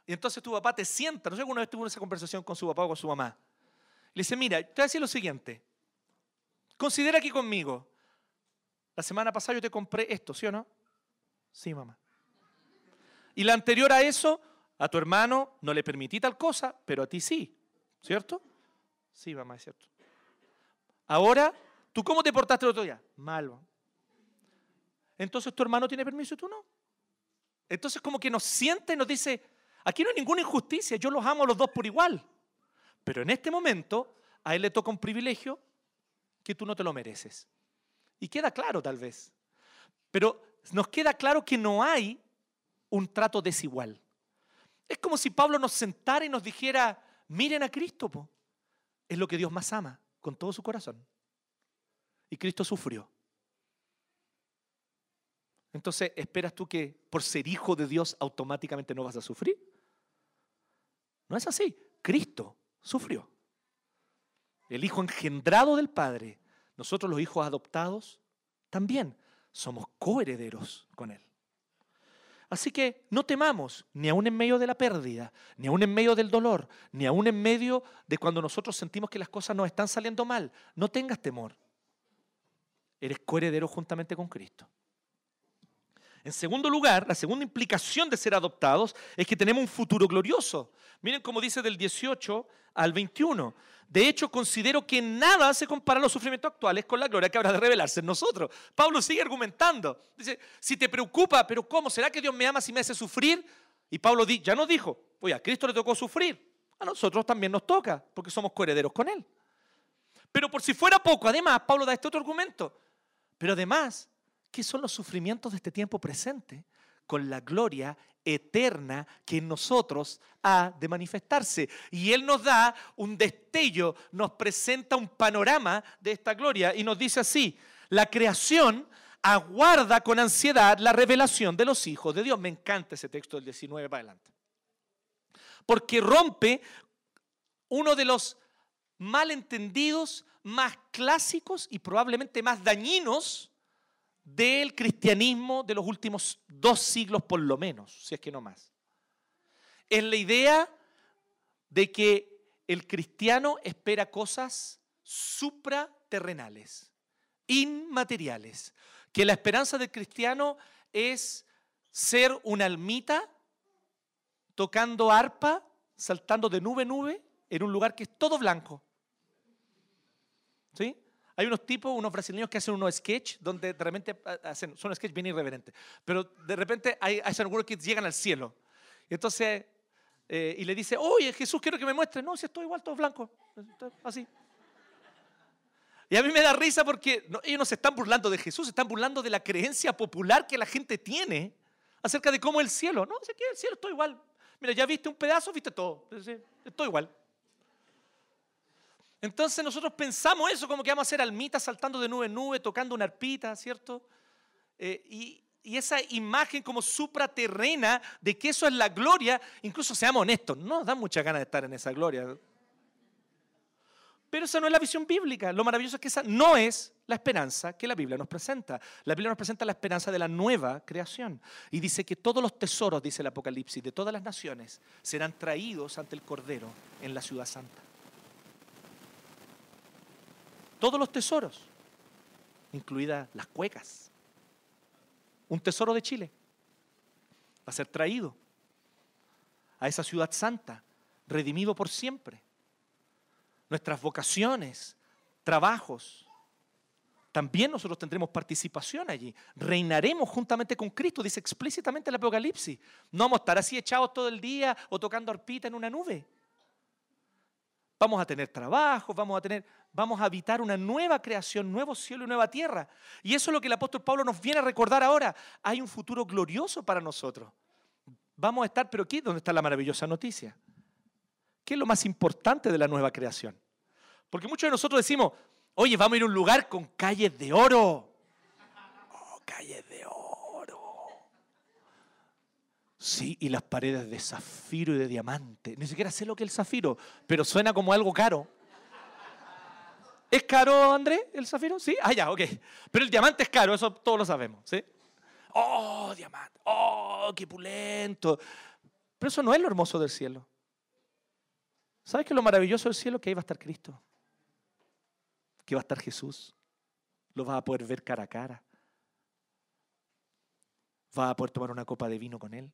Y entonces tu papá te sienta, no sé alguna vez tuvo esa conversación con su papá o con su mamá. Le dice, mira, te voy a decir lo siguiente. Considera aquí conmigo. La semana pasada yo te compré esto, ¿sí o no? Sí, mamá. Y la anterior a eso, a tu hermano no le permití tal cosa, pero a ti sí, ¿cierto? Sí, mamá, es cierto. Ahora, ¿tú cómo te portaste el otro día? Mal. mamá. Entonces tu hermano tiene permiso y tú no. Entonces como que nos siente y nos dice, aquí no hay ninguna injusticia, yo los amo a los dos por igual. Pero en este momento a él le toca un privilegio que tú no te lo mereces. Y queda claro tal vez. Pero nos queda claro que no hay un trato desigual. Es como si Pablo nos sentara y nos dijera, miren a Cristo, es lo que Dios más ama, con todo su corazón. Y Cristo sufrió. Entonces, ¿esperas tú que por ser hijo de Dios automáticamente no vas a sufrir? No es así. Cristo sufrió. El hijo engendrado del Padre, nosotros los hijos adoptados, también somos coherederos con Él. Así que no temamos, ni aún en medio de la pérdida, ni aún en medio del dolor, ni aún en medio de cuando nosotros sentimos que las cosas nos están saliendo mal. No tengas temor. Eres coheredero juntamente con Cristo. En segundo lugar, la segunda implicación de ser adoptados es que tenemos un futuro glorioso. Miren cómo dice del 18 al 21. De hecho, considero que nada se compara los sufrimientos actuales con la gloria que habrá de revelarse en nosotros. Pablo sigue argumentando. Dice, si te preocupa, pero ¿cómo? ¿Será que Dios me ama si me hace sufrir? Y Pablo ya nos dijo, oye, a Cristo le tocó sufrir. A nosotros también nos toca, porque somos coherederos con Él. Pero por si fuera poco, además, Pablo da este otro argumento. Pero además, ¿qué son los sufrimientos de este tiempo presente? Con la gloria eterna que en nosotros ha de manifestarse. Y Él nos da un destello, nos presenta un panorama de esta gloria y nos dice así, la creación aguarda con ansiedad la revelación de los hijos de Dios. Me encanta ese texto del 19 para adelante. Porque rompe uno de los malentendidos más clásicos y probablemente más dañinos del cristianismo de los últimos dos siglos por lo menos, si es que no más. Es la idea de que el cristiano espera cosas supraterrenales, inmateriales, que la esperanza del cristiano es ser una almita tocando arpa, saltando de nube en nube en un lugar que es todo blanco. ¿Sí? Hay unos tipos, unos brasileños que hacen unos sketch donde de repente hacen, son sketch bien irreverentes, pero de repente hay, algunos que llegan al cielo. Y entonces, eh, y le dice, oye Jesús, quiero que me muestre. No, si estoy igual, todo blanco. Así. Y a mí me da risa porque no, ellos no se están burlando de Jesús, se están burlando de la creencia popular que la gente tiene acerca de cómo el cielo. No, si aquí el cielo estoy igual. Mira, ya viste un pedazo, viste todo. Estoy igual. Entonces nosotros pensamos eso, como que vamos a ser almitas saltando de nube en nube, tocando una arpita, ¿cierto? Eh, y, esa imagen como supraterrena de que eso es la gloria, incluso seamos honestos, no nos da muchas ganas de estar en esa gloria. Pero esa no es la visión bíblica. Lo maravilloso es que esa no es la esperanza que la Biblia nos presenta. La Biblia nos presenta la esperanza de la nueva creación. Y dice que todos los tesoros, dice el Apocalipsis, de todas las naciones serán traídos ante el Cordero en la ciudad santa. Todos los tesoros, incluidas las cuecas. Un tesoro de Chile va a ser traído a esa ciudad santa, redimido por siempre. Nuestras vocaciones, trabajos, también nosotros tendremos participación allí. Reinaremos juntamente con Cristo, dice explícitamente el Apocalipsis. No vamos a estar así echados todo el día o tocando arpita en una nube. Vamos a tener trabajo, vamos a tener, vamos a habitar una nueva creación, nuevo cielo y nueva tierra. Y eso es lo que el apóstol Pablo nos viene a recordar ahora. Hay un futuro glorioso para nosotros. Vamos a estar, pero aquí donde está la maravillosa noticia. ¿qué es lo más importante de la nueva creación? Porque muchos de nosotros decimos, oye, vamos a ir a un lugar con calles de oro. Oh, calles de oro. Sí, y las paredes de zafiro y de diamante. Ni siquiera sé lo que es el zafiro, pero suena como algo caro. ¿Es caro, André, el zafiro? Sí, ah, ya, ok. Pero el diamante es caro, eso todos lo sabemos, ¿sí? Oh, diamante, oh, qué pulento. Pero eso no es lo hermoso del cielo. ¿Sabes qué es lo maravilloso del cielo? Que ahí va a estar Cristo. Que va a estar Jesús. Lo vas a poder ver cara a cara. Vas a poder tomar una copa de vino con Él.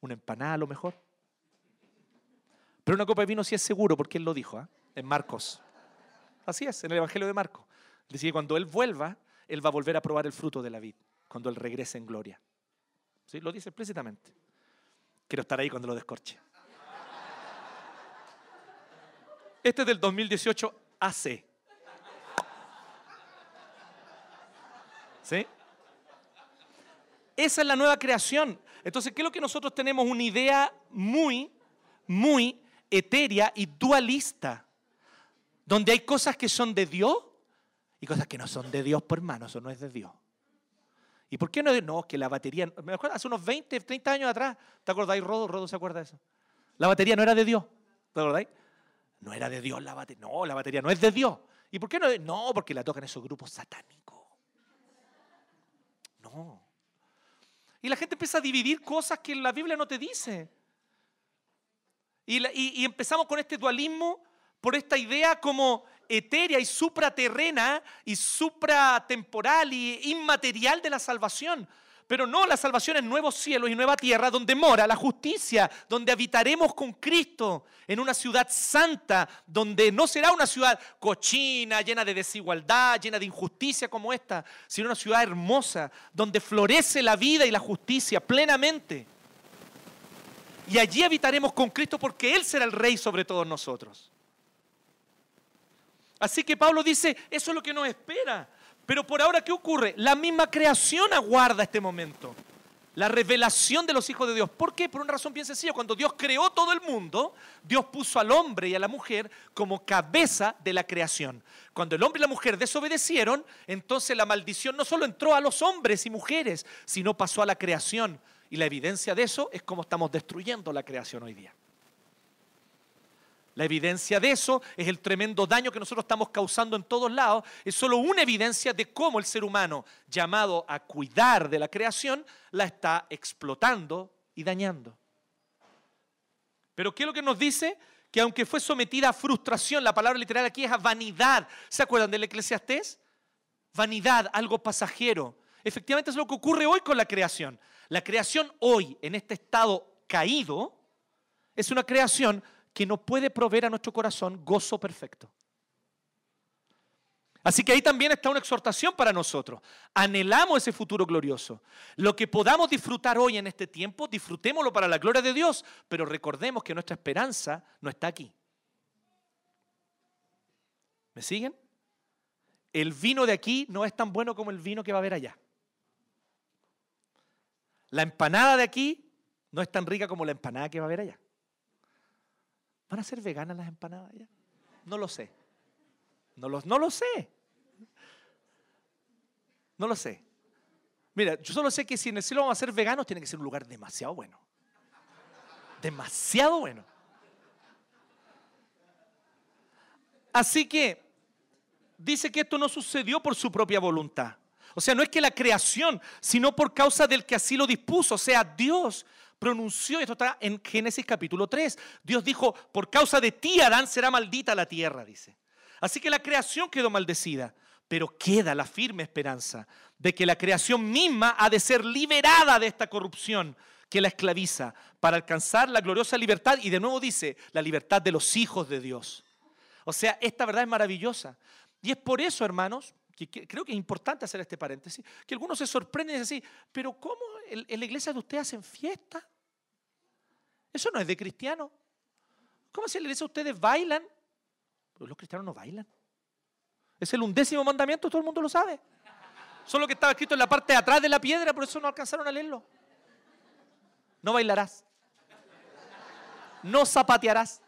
Una empanada a lo mejor. Pero una copa de vino sí es seguro porque Él lo dijo, ¿eh? en Marcos. Así es, en el Evangelio de Marcos. Dice que cuando Él vuelva, Él va a volver a probar el fruto de la vid, cuando Él regrese en gloria. ¿Sí? Lo dice explícitamente. Quiero estar ahí cuando lo descorche. Este es del 2018 AC. ¿Sí? Esa es la nueva creación. Entonces, ¿qué es lo que nosotros tenemos? Una idea muy, muy etérea y dualista donde hay cosas que son de Dios y cosas que no son de Dios por mano, eso no es de Dios. ¿Y por qué no? No, que la batería, me acuerdo, hace unos 20, 30 años atrás, ¿te acordáis, Rodo? Rodo se acuerda de eso. La batería no era de Dios, ¿te acordáis? No era de Dios la batería, no, la batería no es de Dios. ¿Y por qué no? No, porque la tocan esos grupos satánicos. No. Y la gente empieza a dividir cosas que la Biblia no te dice. Y empezamos con este dualismo por esta idea como etérea y supraterrena y supratemporal y inmaterial de la salvación. Pero no, la salvación es nuevos cielos y nueva tierra donde mora la justicia, donde habitaremos con Cristo en una ciudad santa, donde no será una ciudad cochina, llena de desigualdad, llena de injusticia como esta, sino una ciudad hermosa, donde florece la vida y la justicia plenamente. Y allí habitaremos con Cristo porque Él será el rey sobre todos nosotros. Así que Pablo dice, eso es lo que nos espera. Pero por ahora, ¿qué ocurre? La misma creación aguarda este momento. La revelación de los hijos de Dios. ¿Por qué? Por una razón bien sencilla. Cuando Dios creó todo el mundo, Dios puso al hombre y a la mujer como cabeza de la creación. Cuando el hombre y la mujer desobedecieron, entonces la maldición no solo entró a los hombres y mujeres, sino pasó a la creación. Y la evidencia de eso es cómo estamos destruyendo la creación hoy día. La evidencia de eso es el tremendo daño que nosotros estamos causando en todos lados. Es solo una evidencia de cómo el ser humano, llamado a cuidar de la creación, la está explotando y dañando. Pero ¿qué es lo que nos dice? Que aunque fue sometida a frustración, la palabra literal aquí es a vanidad. ¿Se acuerdan del eclesiastés? Vanidad, algo pasajero. Efectivamente es lo que ocurre hoy con la creación. La creación hoy, en este estado caído, es una creación que no puede proveer a nuestro corazón gozo perfecto. Así que ahí también está una exhortación para nosotros. Anhelamos ese futuro glorioso. Lo que podamos disfrutar hoy en este tiempo, disfrutémoslo para la gloria de Dios, pero recordemos que nuestra esperanza no está aquí. ¿Me siguen? El vino de aquí no es tan bueno como el vino que va a haber allá. La empanada de aquí no es tan rica como la empanada que va a haber allá. ¿Van a ser veganas las empanadas ya? No lo sé. No lo, no lo sé. No lo sé. Mira, yo solo sé que si en el cielo vamos a ser veganos, tiene que ser un lugar demasiado bueno. Demasiado bueno. Así que dice que esto no sucedió por su propia voluntad. O sea, no es que la creación, sino por causa del que así lo dispuso. O sea, Dios pronunció, esto está en Génesis capítulo 3, Dios dijo, por causa de ti, Adán, será maldita la tierra, dice. Así que la creación quedó maldecida, pero queda la firme esperanza de que la creación misma ha de ser liberada de esta corrupción que la esclaviza para alcanzar la gloriosa libertad y de nuevo dice, la libertad de los hijos de Dios. O sea, esta verdad es maravillosa. Y es por eso, hermanos, que, creo que es importante hacer este paréntesis, que algunos se sorprenden y dicen así, pero ¿cómo en la iglesia de ustedes hacen fiesta? Eso no es de cristiano. ¿Cómo se le dice a ustedes bailan? Pues los cristianos no bailan. Es el undécimo mandamiento, todo el mundo lo sabe. Solo que estaba escrito en la parte de atrás de la piedra, por eso no alcanzaron a leerlo. No bailarás. no zapatearás.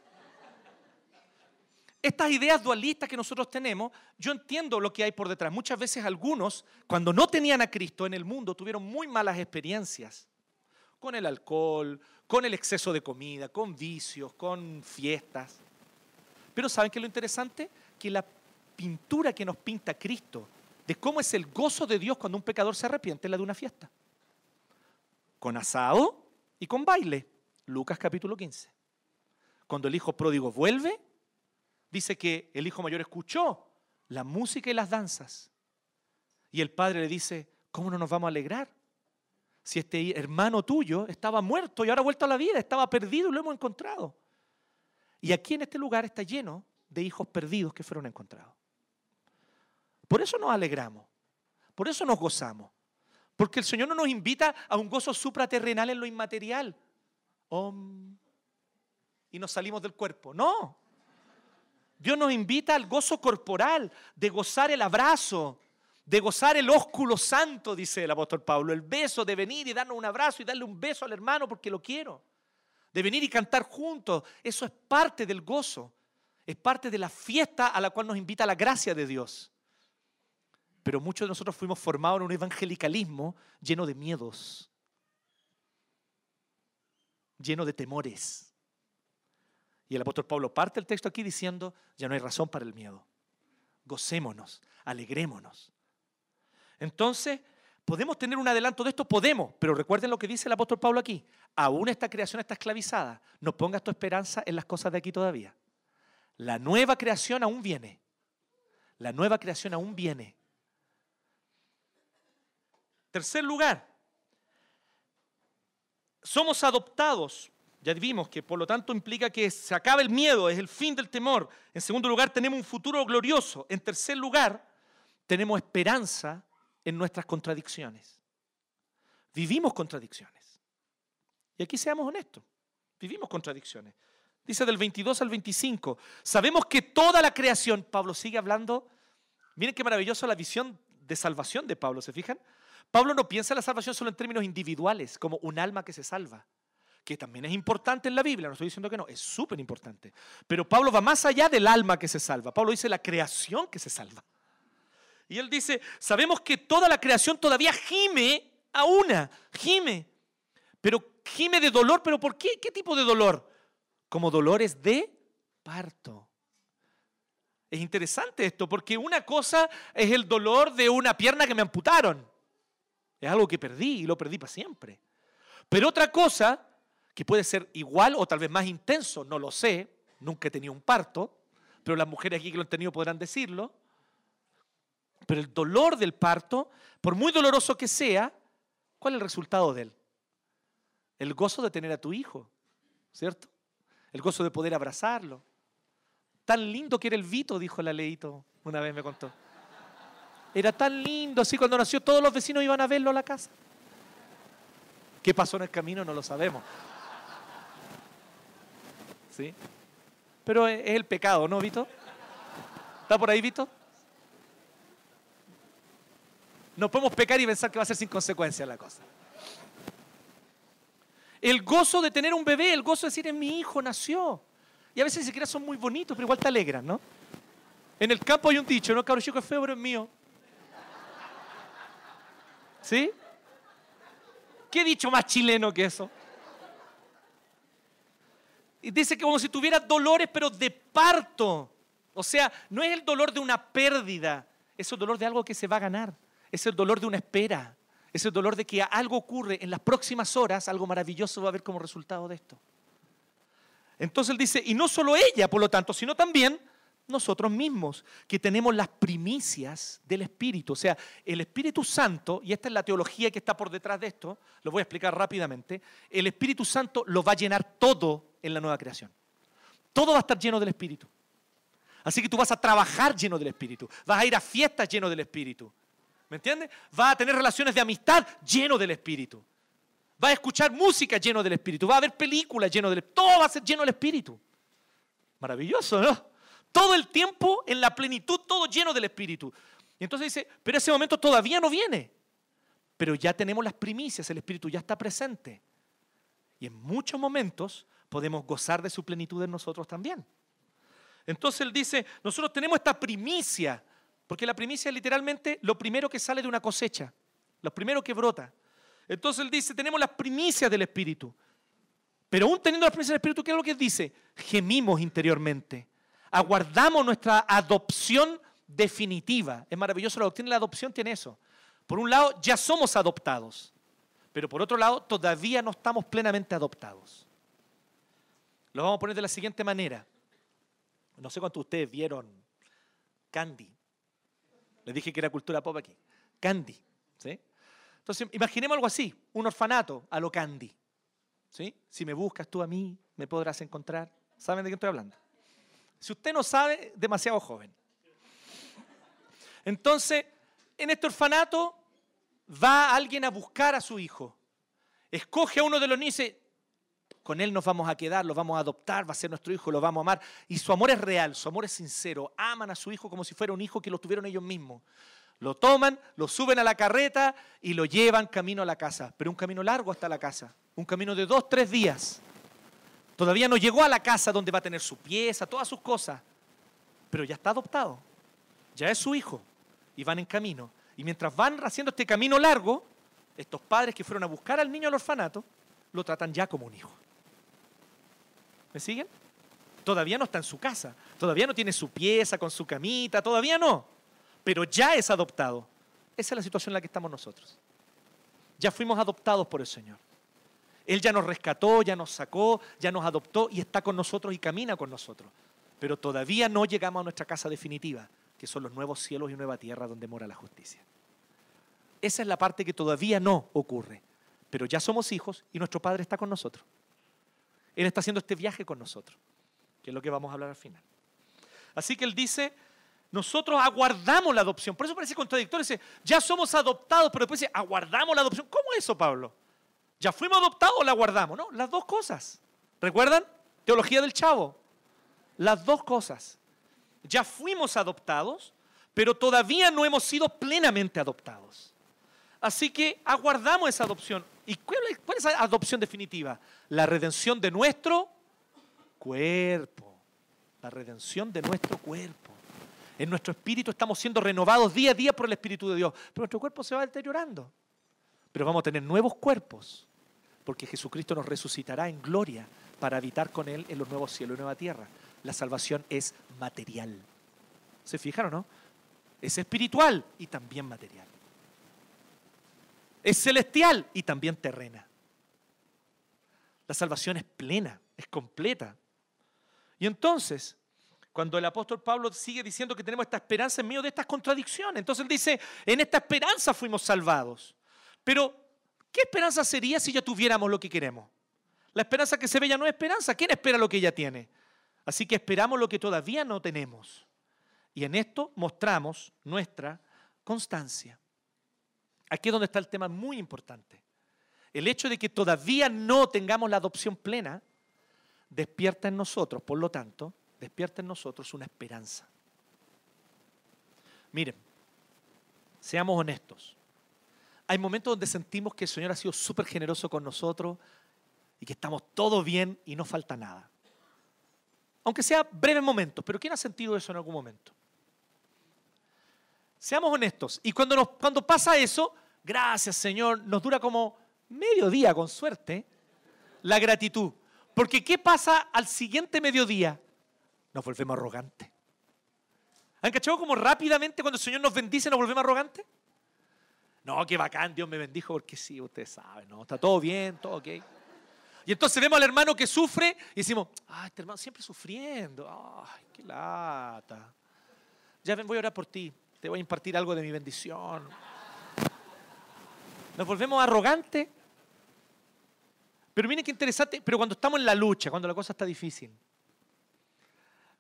Estas ideas dualistas que nosotros tenemos, yo entiendo lo que hay por detrás. Muchas veces algunos, cuando no tenían a Cristo en el mundo, tuvieron muy malas experiencias con el alcohol, con el exceso de comida, con vicios, con fiestas. Pero ¿saben qué es lo interesante? Que la pintura que nos pinta Cristo de cómo es el gozo de Dios cuando un pecador se arrepiente es la de una fiesta. Con asado y con baile. Lucas capítulo 15. Cuando el hijo pródigo vuelve, dice que el hijo mayor escuchó la música y las danzas. Y el padre le dice, ¿cómo no nos vamos a alegrar? Si este hermano tuyo estaba muerto y ahora ha vuelto a la vida, estaba perdido y lo hemos encontrado. Y aquí en este lugar está lleno de hijos perdidos que fueron encontrados. Por eso nos alegramos, por eso nos gozamos, porque el Señor no nos invita a un gozo supraterrenal en lo inmaterial. y nos salimos del cuerpo. No. Dios nos invita al gozo corporal, de gozar el abrazo, de gozar el ósculo santo, dice el apóstol Pablo, el beso de venir y darnos un abrazo y darle un beso al hermano porque lo quiero, de venir y cantar juntos. Eso es parte del gozo, es parte de la fiesta a la cual nos invita la gracia de Dios. Pero muchos de nosotros fuimos formados en un evangelicalismo lleno de miedos, lleno de temores. Y el apóstol Pablo parte el texto aquí diciendo, ya no hay razón para el miedo. Gocémonos, alegrémonos. Entonces, ¿podemos tener un adelanto de esto? Podemos, pero recuerden lo que dice el apóstol Pablo aquí. Aún esta creación está esclavizada. No pongas tu esperanza en las cosas de aquí todavía. La nueva creación aún viene. La nueva creación aún viene. Tercer lugar, somos adoptados. Ya vimos que por lo tanto implica que se acaba el miedo, es el fin del temor. En segundo lugar, tenemos un futuro glorioso. En tercer lugar, tenemos esperanza en nuestras contradicciones. Vivimos contradicciones. Y aquí seamos honestos, vivimos contradicciones. Dice del 22 al 25, sabemos que toda la creación, Pablo sigue hablando, miren qué maravillosa la visión de salvación de Pablo, ¿se fijan? Pablo no piensa en la salvación solo en términos individuales, como un alma que se salva, que también es importante en la Biblia, no estoy diciendo que no, es súper importante. Pero Pablo va más allá del alma que se salva. Pablo dice la creación que se salva. Y él dice, sabemos que toda la creación todavía gime a una, gime. Pero gime de dolor, pero ¿por qué? ¿Qué tipo de dolor? Como dolores de parto. Es interesante esto, porque una cosa es el dolor de una pierna que me amputaron. Es algo que perdí y lo perdí para siempre. Pero otra cosa, que puede ser igual o tal vez más intenso, no lo sé, nunca he tenido un parto, pero las mujeres aquí que lo han tenido podrán decirlo. Pero el dolor del parto, por muy doloroso que sea, ¿cuál es el resultado de él? El gozo de tener a tu hijo, ¿cierto? El gozo de poder abrazarlo. Tan lindo que era el Vito, dijo la Leito, una vez me contó. Era tan lindo, así cuando nació todos los vecinos iban a verlo a la casa. ¿Qué pasó en el camino? No lo sabemos. ¿Sí? Pero es el pecado, ¿no, Vito? ¿Está por ahí, Vito? No podemos pecar y pensar que va a ser sin consecuencias la cosa. El gozo de tener un bebé, el gozo de decir, mi hijo, nació. Y a veces ni siquiera son muy bonitos, pero igual te alegran, ¿no? En el campo hay un dicho, ¿no? Cabro chico es feo, pero es mío. ¿Sí? ¿Qué dicho más chileno que eso? Y dice que como si tuviera dolores, pero de parto. O sea, no es el dolor de una pérdida, es el dolor de algo que se va a ganar. Es el dolor de una espera. Es el dolor de que algo ocurre en las próximas horas, algo maravilloso va a haber como resultado de esto. Entonces él dice, y no solo ella, por lo tanto, sino también nosotros mismos, que tenemos las primicias del Espíritu. O sea, el Espíritu Santo, y esta es la teología que está por detrás de esto, lo voy a explicar rápidamente, el Espíritu Santo lo va a llenar todo en la nueva creación. Todo va a estar lleno del Espíritu. Así que tú vas a trabajar lleno del Espíritu, vas a ir a fiestas lleno del Espíritu. ¿Me entiendes? Vas a tener relaciones de amistad lleno del Espíritu. Vas a escuchar música lleno del Espíritu, vas a ver películas lleno del Espíritu. Todo va a ser lleno del Espíritu. Maravilloso, ¿no? todo el tiempo en la plenitud, todo lleno del Espíritu. Y entonces dice, pero ese momento todavía no viene. Pero ya tenemos las primicias, el Espíritu ya está presente. Y en muchos momentos podemos gozar de su plenitud en nosotros también. Entonces él dice, nosotros tenemos esta primicia, porque la primicia es literalmente lo primero que sale de una cosecha, lo primero que brota. Entonces él dice, tenemos las primicias del Espíritu. Pero aún teniendo las primicias del Espíritu, ¿qué es lo que dice? Gemimos interiormente, aguardamos nuestra adopción definitiva. Es maravilloso, la doctrina de la adopción tiene eso. Por un lado, ya somos adoptados, pero por otro lado, todavía no estamos plenamente adoptados. Lo vamos a poner de la siguiente manera. No sé cuántos de ustedes vieron Candy. Les dije que era cultura pop aquí. Candy. ¿sí? Entonces, imaginemos algo así, un orfanato a lo Candy. ¿sí? Si me buscas tú a mí, me podrás encontrar. ¿Saben de qué estoy hablando? Si usted no sabe, demasiado joven. Entonces, en este orfanato va alguien a buscar a su hijo. Escoge a uno de los niños con él nos vamos a quedar, lo vamos a adoptar, va a ser nuestro hijo, lo vamos a amar. Y su amor es real, su amor es sincero. Aman a su hijo como si fuera un hijo que lo tuvieron ellos mismos. Lo toman, lo suben a la carreta y lo llevan camino a la casa. Pero un camino largo hasta la casa. Un camino de dos, tres días. Todavía no llegó a la casa donde va a tener su pieza, todas sus cosas. Pero ya está adoptado. Ya es su hijo. Y van en camino. Y mientras van haciendo este camino largo, estos padres que fueron a buscar al niño al orfanato, lo tratan ya como un hijo. ¿Me siguen? Todavía no está en su casa, todavía no tiene su pieza con su camita, todavía no, pero ya es adoptado. Esa es la situación en la que estamos nosotros. Ya fuimos adoptados por el Señor. Él ya nos rescató, ya nos sacó, ya nos adoptó y está con nosotros y camina con nosotros. Pero todavía no llegamos a nuestra casa definitiva, que son los nuevos cielos y nueva tierra donde mora la justicia. Esa es la parte que todavía no ocurre. Pero ya somos hijos y nuestro Padre está con nosotros. Él está haciendo este viaje con nosotros, que es lo que vamos a hablar al final. Así que Él dice, nosotros aguardamos la adopción. Por eso parece contradictorio. Dice, ya somos adoptados, pero después dice, aguardamos la adopción. ¿Cómo es eso, Pablo? ¿Ya fuimos adoptados o la aguardamos? No, las dos cosas. ¿Recuerdan? Teología del chavo. Las dos cosas. Ya fuimos adoptados, pero todavía no hemos sido plenamente adoptados. Así que aguardamos esa adopción. ¿Y cuál es, cuál es esa adopción definitiva? La redención de nuestro cuerpo. La redención de nuestro cuerpo. En nuestro espíritu estamos siendo renovados día a día por el Espíritu de Dios. Pero nuestro cuerpo se va deteriorando. Pero vamos a tener nuevos cuerpos. Porque Jesucristo nos resucitará en gloria para habitar con Él en los nuevos cielos y nueva tierra. La salvación es material. ¿Se fijaron, no? Es espiritual y también material es celestial y también terrena. La salvación es plena, es completa. Y entonces, cuando el apóstol Pablo sigue diciendo que tenemos esta esperanza en medio de estas contradicciones, entonces él dice, en esta esperanza fuimos salvados. Pero, ¿qué esperanza sería si ya tuviéramos lo que queremos? La esperanza que se ve ya no es esperanza. ¿Quién espera lo que ya tiene? Así que esperamos lo que todavía no tenemos. Y en esto mostramos nuestra constancia. Aquí es donde está el tema muy importante. El hecho de que todavía no tengamos la adopción plena despierta en nosotros, por lo tanto, despierta en nosotros una esperanza. Miren, seamos honestos. Hay momentos donde sentimos que el Señor ha sido súper generoso con nosotros y que estamos todo bien y no falta nada. Aunque sea breves momentos, pero ¿quién ha sentido eso en algún momento? Seamos honestos. Y cuando, cuando pasa eso, gracias Señor, nos dura como medio día con suerte la gratitud. Porque ¿qué pasa al siguiente mediodía? Nos volvemos arrogantes. ¿Han cachado como rápidamente cuando el Señor nos bendice nos volvemos arrogantes? No, qué bacán, Dios me bendijo porque sí, ustedes saben, ¿no? Está todo bien, todo ok. Y entonces vemos al hermano que sufre y decimos, ay, este hermano siempre sufriendo, ay, qué lata. Ya ven, voy a orar por ti te voy a impartir algo de mi bendición. Nos volvemos arrogantes. Pero miren qué interesante, pero cuando estamos en la lucha, cuando la cosa está difícil,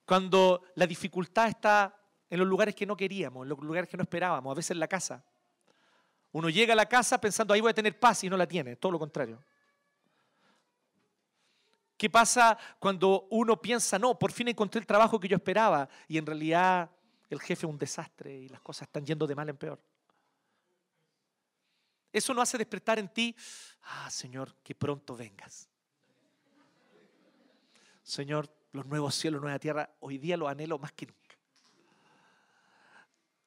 cuando la dificultad está en los lugares que no queríamos, en los lugares que no esperábamos, a veces en la casa. Uno llega a la casa pensando, ahí voy a tener paz y no la tiene, todo lo contrario. ¿Qué pasa cuando uno piensa, no, por fin encontré el trabajo que yo esperaba y en realidad el jefe es un desastre y las cosas están yendo de mal en peor. Eso no hace despertar en ti, ah, Señor, que pronto vengas. Señor, los nuevos cielos, nueva tierra, hoy día los anhelo más que nunca.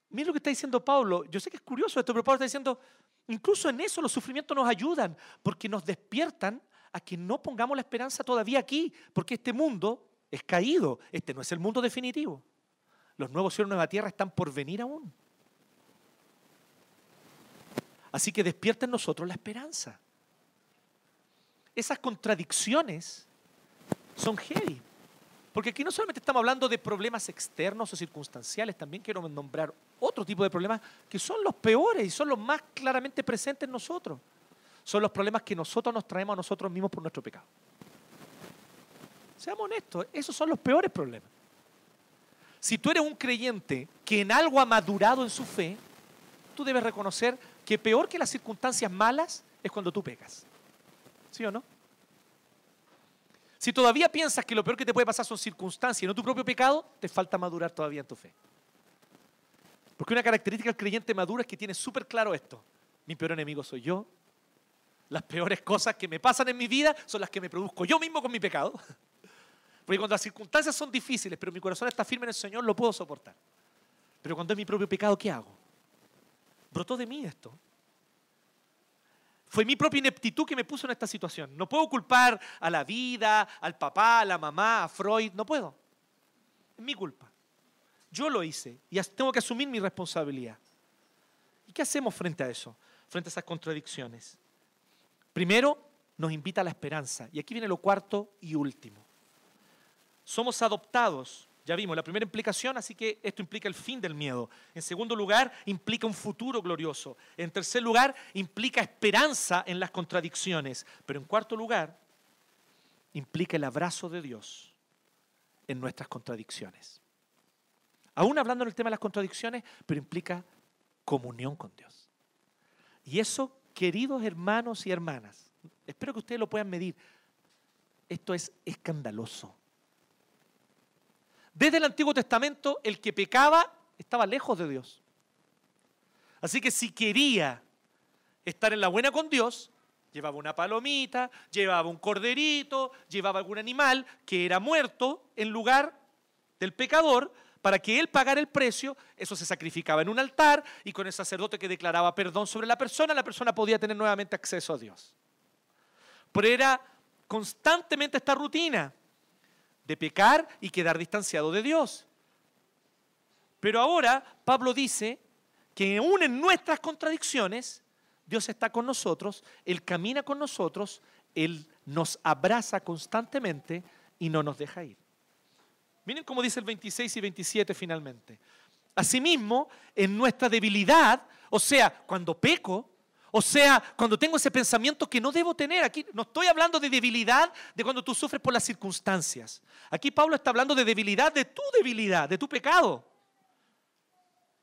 Mira lo que está diciendo Pablo. Yo sé que es curioso esto, pero Pablo está diciendo, incluso en eso los sufrimientos nos ayudan, porque nos despiertan a que no pongamos la esperanza todavía aquí, porque este mundo es caído, este no es el mundo definitivo. Los nuevos cielos, nueva tierra están por venir aún. Así que despierta en nosotros la esperanza. Esas contradicciones son heavy. Porque aquí no solamente estamos hablando de problemas externos o circunstanciales, también quiero nombrar otro tipo de problemas que son los peores y son los más claramente presentes en nosotros. Son los problemas que nosotros nos traemos a nosotros mismos por nuestro pecado. Seamos honestos, esos son los peores problemas. Si tú eres un creyente que en algo ha madurado en su fe, tú debes reconocer que peor que las circunstancias malas es cuando tú pecas. ¿Sí o no? Si todavía piensas que lo peor que te puede pasar son circunstancias y no tu propio pecado, te falta madurar todavía en tu fe. Porque una característica del creyente maduro es que tiene súper claro esto. Mi peor enemigo soy yo. Las peores cosas que me pasan en mi vida son las que me produzco yo mismo con mi pecado. Porque cuando las circunstancias son difíciles, pero mi corazón está firme en el Señor, lo puedo soportar. Pero cuando es mi propio pecado, ¿qué hago? Brotó de mí esto. Fue mi propia ineptitud que me puso en esta situación. No puedo culpar a la vida, al papá, a la mamá, a Freud. No puedo. Es mi culpa. Yo lo hice y tengo que asumir mi responsabilidad. ¿Y qué hacemos frente a eso? Frente a esas contradicciones. Primero, nos invita a la esperanza. Y aquí viene lo cuarto y último. Somos adoptados ya vimos la primera implicación, así que esto implica el fin del miedo. En segundo lugar, implica un futuro glorioso. En tercer lugar, implica esperanza en las contradicciones. Pero en cuarto lugar, implica el abrazo de Dios en nuestras contradicciones. Aún hablando en el tema de las contradicciones, pero implica comunión con Dios. Y eso, queridos hermanos y hermanas, espero que ustedes lo puedan medir. Esto es escandaloso. Desde el Antiguo Testamento, el que pecaba estaba lejos de Dios. Así que si quería estar en la buena con Dios, llevaba una palomita, llevaba un corderito, llevaba algún animal que era muerto en lugar del pecador, para que él pagara el precio, eso se sacrificaba en un altar y con el sacerdote que declaraba perdón sobre la persona, la persona podía tener nuevamente acceso a Dios. Pero era constantemente esta rutina de pecar y quedar distanciado de Dios. Pero ahora Pablo dice que aún en nuestras contradicciones, Dios está con nosotros, Él camina con nosotros, Él nos abraza constantemente y no nos deja ir. Miren cómo dice el 26 y 27 finalmente. Asimismo, en nuestra debilidad, o sea, cuando peco, o sea, cuando tengo ese pensamiento que no debo tener, aquí no estoy hablando de debilidad de cuando tú sufres por las circunstancias. Aquí Pablo está hablando de debilidad, de tu debilidad, de tu pecado.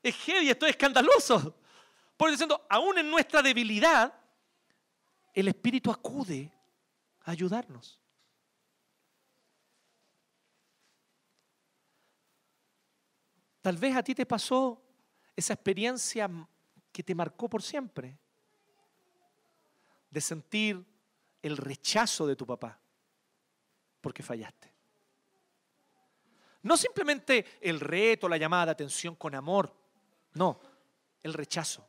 Es heavy, esto es escandaloso. Por diciendo, aún en nuestra debilidad, el Espíritu acude a ayudarnos. Tal vez a ti te pasó esa experiencia que te marcó por siempre de sentir el rechazo de tu papá porque fallaste. No simplemente el reto, la llamada de atención con amor, no, el rechazo.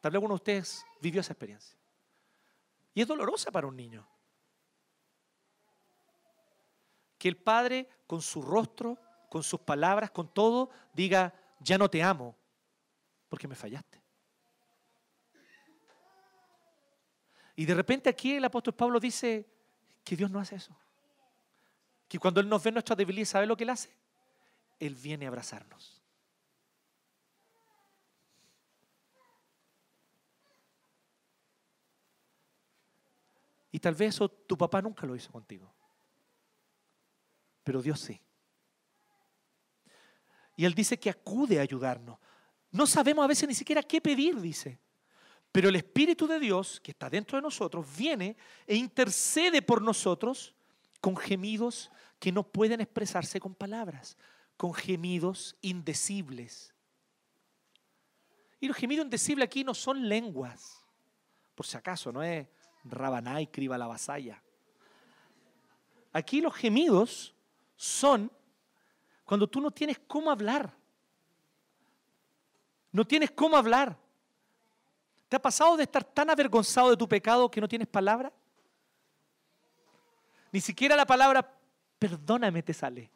Tal vez alguno de ustedes vivió esa experiencia. Y es dolorosa para un niño. Que el padre con su rostro, con sus palabras, con todo, diga, ya no te amo porque me fallaste. Y de repente aquí el apóstol Pablo dice que Dios no hace eso. Que cuando Él nos ve nuestra debilidad, ¿sabe lo que Él hace? Él viene a abrazarnos. Y tal vez eso tu papá nunca lo hizo contigo. Pero Dios sí. Y Él dice que acude a ayudarnos. No sabemos a veces ni siquiera qué pedir, dice. Pero el Espíritu de Dios, que está dentro de nosotros, viene e intercede por nosotros con gemidos que no pueden expresarse con palabras, con gemidos indecibles. Y los gemidos indecibles aquí no son lenguas, por si acaso, no es Rabaná y criba la vasalla. Aquí los gemidos son cuando tú no tienes cómo hablar. No tienes cómo hablar. ¿Te ha pasado de estar tan avergonzado de tu pecado que no tienes palabra? Ni siquiera la palabra perdóname te sale.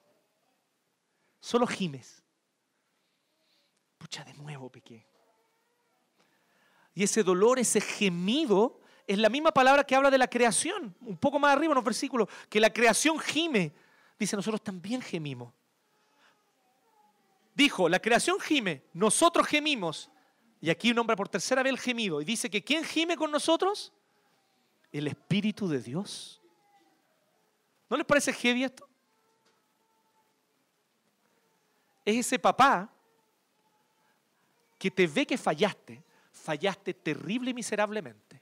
Solo gimes. Pucha, de nuevo pequé. Y ese dolor, ese gemido, es la misma palabra que habla de la creación. Un poco más arriba en los versículos, que la creación gime. Dice, nosotros también gemimos. Dijo, la creación gime, nosotros gemimos. Y aquí nombra por tercera vez el gemido. Y dice que ¿quién gime con nosotros? El Espíritu de Dios. ¿No les parece heavy esto? Es ese papá que te ve que fallaste, fallaste terrible y miserablemente.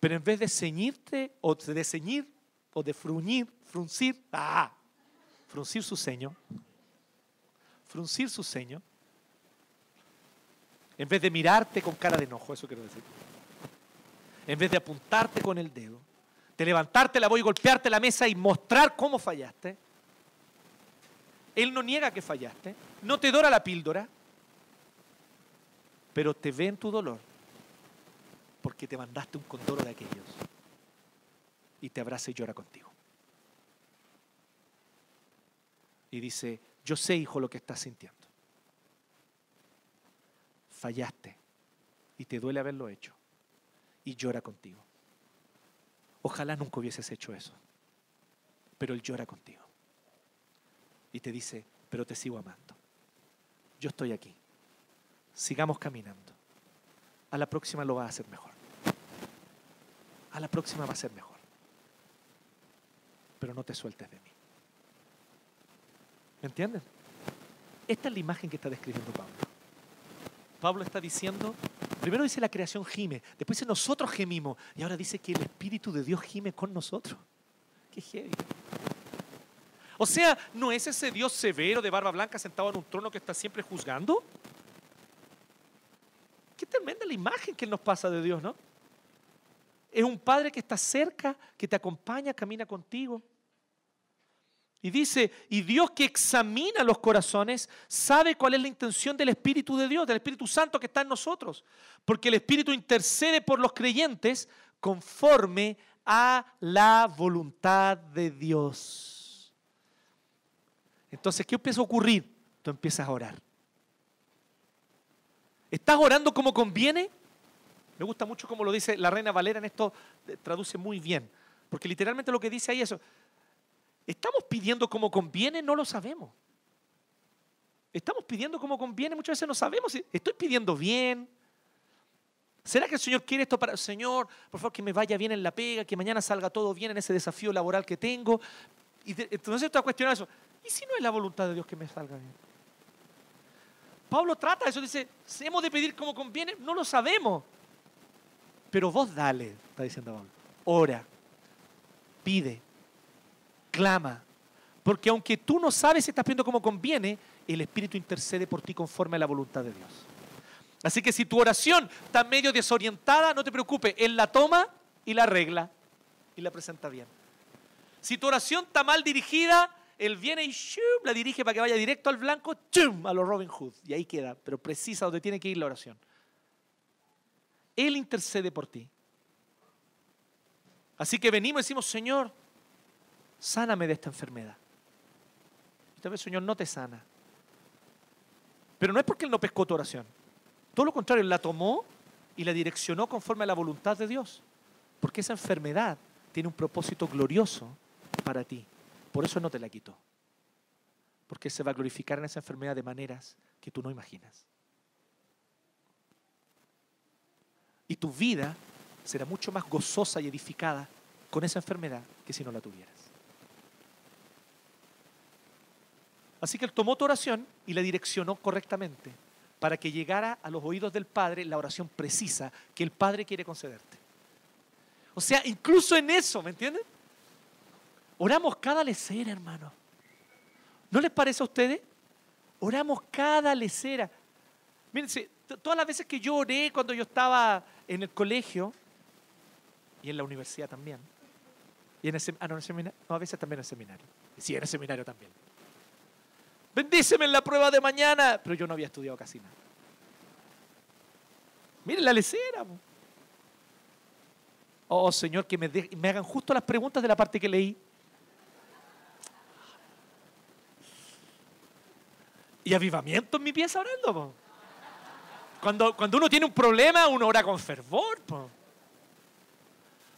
Pero en vez de ceñirte o de ceñir o de fruñir, fruncir, ah, fruncir su ceño, fruncir su ceño, en vez de mirarte con cara de enojo, eso quiero decir, en vez de apuntarte con el dedo, de levantarte la voz y golpearte la mesa y mostrar cómo fallaste, Él no niega que fallaste, no te dora la píldora, pero te ve en tu dolor porque te mandaste un condoro de aquellos y te abraza y llora contigo. Y dice, yo sé, hijo, lo que estás sintiendo. Fallaste y te duele haberlo hecho y llora contigo. Ojalá nunca hubieses hecho eso, pero Él llora contigo. Y te dice, pero te sigo amando. Yo estoy aquí. Sigamos caminando. A la próxima lo vas a hacer mejor. A la próxima va a ser mejor. Pero no te sueltes de mí. ¿Me entienden? Esta es la imagen que está describiendo Pablo. Pablo está diciendo, primero dice la creación gime, después dice nosotros gemimos, y ahora dice que el Espíritu de Dios gime con nosotros. Qué heavy. O sea, ¿no es ese Dios severo de barba blanca sentado en un trono que está siempre juzgando? Qué tremenda la imagen que nos pasa de Dios, ¿no? Es un Padre que está cerca, que te acompaña, camina contigo. Y dice, y Dios que examina los corazones sabe cuál es la intención del Espíritu de Dios, del Espíritu Santo que está en nosotros. Porque el Espíritu intercede por los creyentes conforme a la voluntad de Dios. Entonces, ¿qué empieza a ocurrir? Tú empiezas a orar. ¿Estás orando como conviene? Me gusta mucho como lo dice la reina Valera en esto, eh, traduce muy bien. Porque literalmente lo que dice ahí es eso. ¿Estamos pidiendo como conviene? No lo sabemos. Estamos pidiendo como conviene, muchas veces no sabemos. Estoy pidiendo bien. ¿Será que el Señor quiere esto para... Señor, por favor, que me vaya bien en la pega, que mañana salga todo bien en ese desafío laboral que tengo? Y entonces estoy a cuestionar eso. ¿Y si no es la voluntad de Dios que me salga bien? Pablo trata eso, dice, ¿hemos de pedir como conviene? No lo sabemos. Pero vos dale, está diciendo Pablo. Ora, pide, clama. Porque aunque tú no sabes si estás pidiendo como conviene, el Espíritu intercede por ti conforme a la voluntad de Dios. Así que si tu oración está medio desorientada, no te preocupes, Él la toma y la arregla y la presenta bien. Si tu oración está mal dirigida, Él viene y la dirige para que vaya directo al blanco, ¡chum! a los Robin Hood. Y ahí queda, pero precisa donde tiene que ir la oración. Él intercede por ti. Así que venimos y decimos, Señor, sáname de esta enfermedad. Y tal vez Señor no te sana. Pero no es porque Él no pescó tu oración. Todo lo contrario, Él la tomó y la direccionó conforme a la voluntad de Dios. Porque esa enfermedad tiene un propósito glorioso para ti. Por eso no te la quitó. Porque se va a glorificar en esa enfermedad de maneras que tú no imaginas. Y tu vida será mucho más gozosa y edificada con esa enfermedad que si no la tuvieras. Así que él tomó tu oración y la direccionó correctamente para que llegara a los oídos del Padre la oración precisa que el Padre quiere concederte. O sea, incluso en eso, ¿me entienden? Oramos cada lecera, hermano. ¿No les parece a ustedes? Oramos cada lecera. Miren, todas las veces que yo oré cuando yo estaba en el colegio y en la universidad también, Y en el, ah, no, en el seminario, no, a veces también en el seminario. Sí, en el seminario también. Bendíceme en la prueba de mañana, pero yo no había estudiado casi nada. Miren la lecera. Oh Señor, que me, me hagan justo las preguntas de la parte que leí. Y avivamiento en mi pieza orando. Cuando, cuando uno tiene un problema, uno ora con fervor.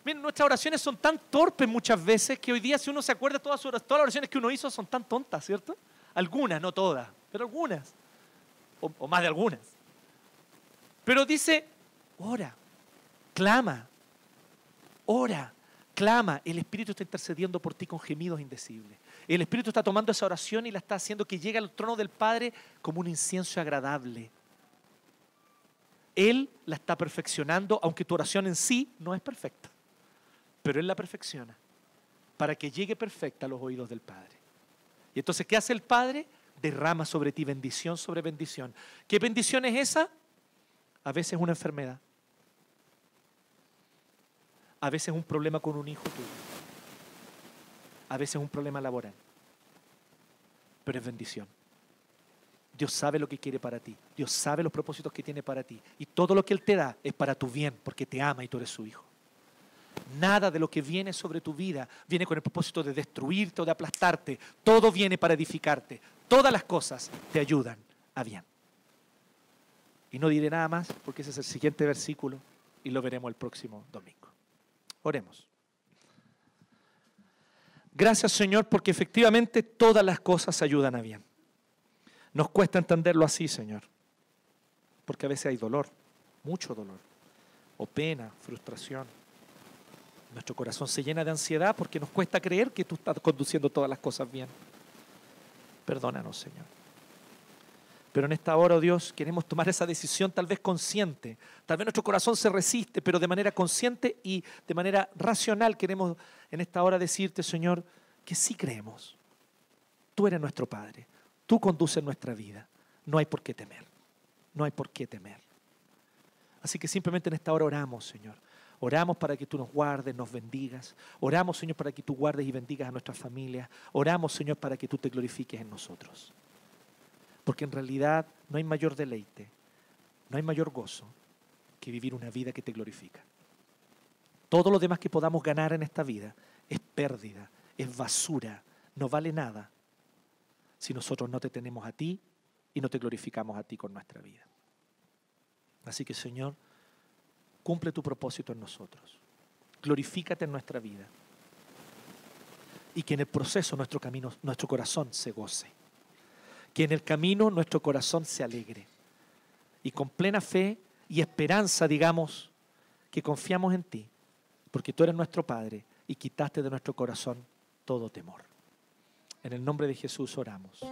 Miren, nuestras oraciones son tan torpes muchas veces que hoy día si uno se acuerda todas, todas las oraciones que uno hizo son tan tontas, ¿cierto? Algunas, no todas, pero algunas. O, o más de algunas. Pero dice, ora, clama, ora, clama. El Espíritu está intercediendo por ti con gemidos indecibles. El Espíritu está tomando esa oración y la está haciendo que llegue al trono del Padre como un incienso agradable. Él la está perfeccionando, aunque tu oración en sí no es perfecta. Pero Él la perfecciona para que llegue perfecta a los oídos del Padre. Y entonces, ¿qué hace el Padre? Derrama sobre ti bendición sobre bendición. ¿Qué bendición es esa? A veces una enfermedad. A veces un problema con un hijo tuyo. A veces un problema laboral. Pero es bendición. Dios sabe lo que quiere para ti. Dios sabe los propósitos que tiene para ti. Y todo lo que Él te da es para tu bien, porque te ama y tú eres su hijo. Nada de lo que viene sobre tu vida viene con el propósito de destruirte o de aplastarte. Todo viene para edificarte. Todas las cosas te ayudan a bien. Y no diré nada más porque ese es el siguiente versículo y lo veremos el próximo domingo. Oremos. Gracias Señor porque efectivamente todas las cosas ayudan a bien. Nos cuesta entenderlo así, Señor, porque a veces hay dolor, mucho dolor, o pena, frustración. Nuestro corazón se llena de ansiedad porque nos cuesta creer que tú estás conduciendo todas las cosas bien. Perdónanos, Señor. Pero en esta hora, oh Dios, queremos tomar esa decisión tal vez consciente. Tal vez nuestro corazón se resiste, pero de manera consciente y de manera racional queremos en esta hora decirte, Señor, que sí creemos. Tú eres nuestro Padre. Tú conduces nuestra vida. No hay por qué temer. No hay por qué temer. Así que simplemente en esta hora oramos, Señor. Oramos para que tú nos guardes, nos bendigas. Oramos, Señor, para que tú guardes y bendigas a nuestras familias. Oramos, Señor, para que tú te glorifiques en nosotros. Porque en realidad no hay mayor deleite, no hay mayor gozo que vivir una vida que te glorifica. Todo lo demás que podamos ganar en esta vida es pérdida, es basura, no vale nada si nosotros no te tenemos a ti y no te glorificamos a ti con nuestra vida. Así que Señor, cumple tu propósito en nosotros. Glorifícate en nuestra vida. Y que en el proceso nuestro camino, nuestro corazón se goce. Que en el camino nuestro corazón se alegre. Y con plena fe y esperanza, digamos, que confiamos en ti, porque tú eres nuestro Padre y quitaste de nuestro corazón todo temor. En el nombre de Jesús oramos.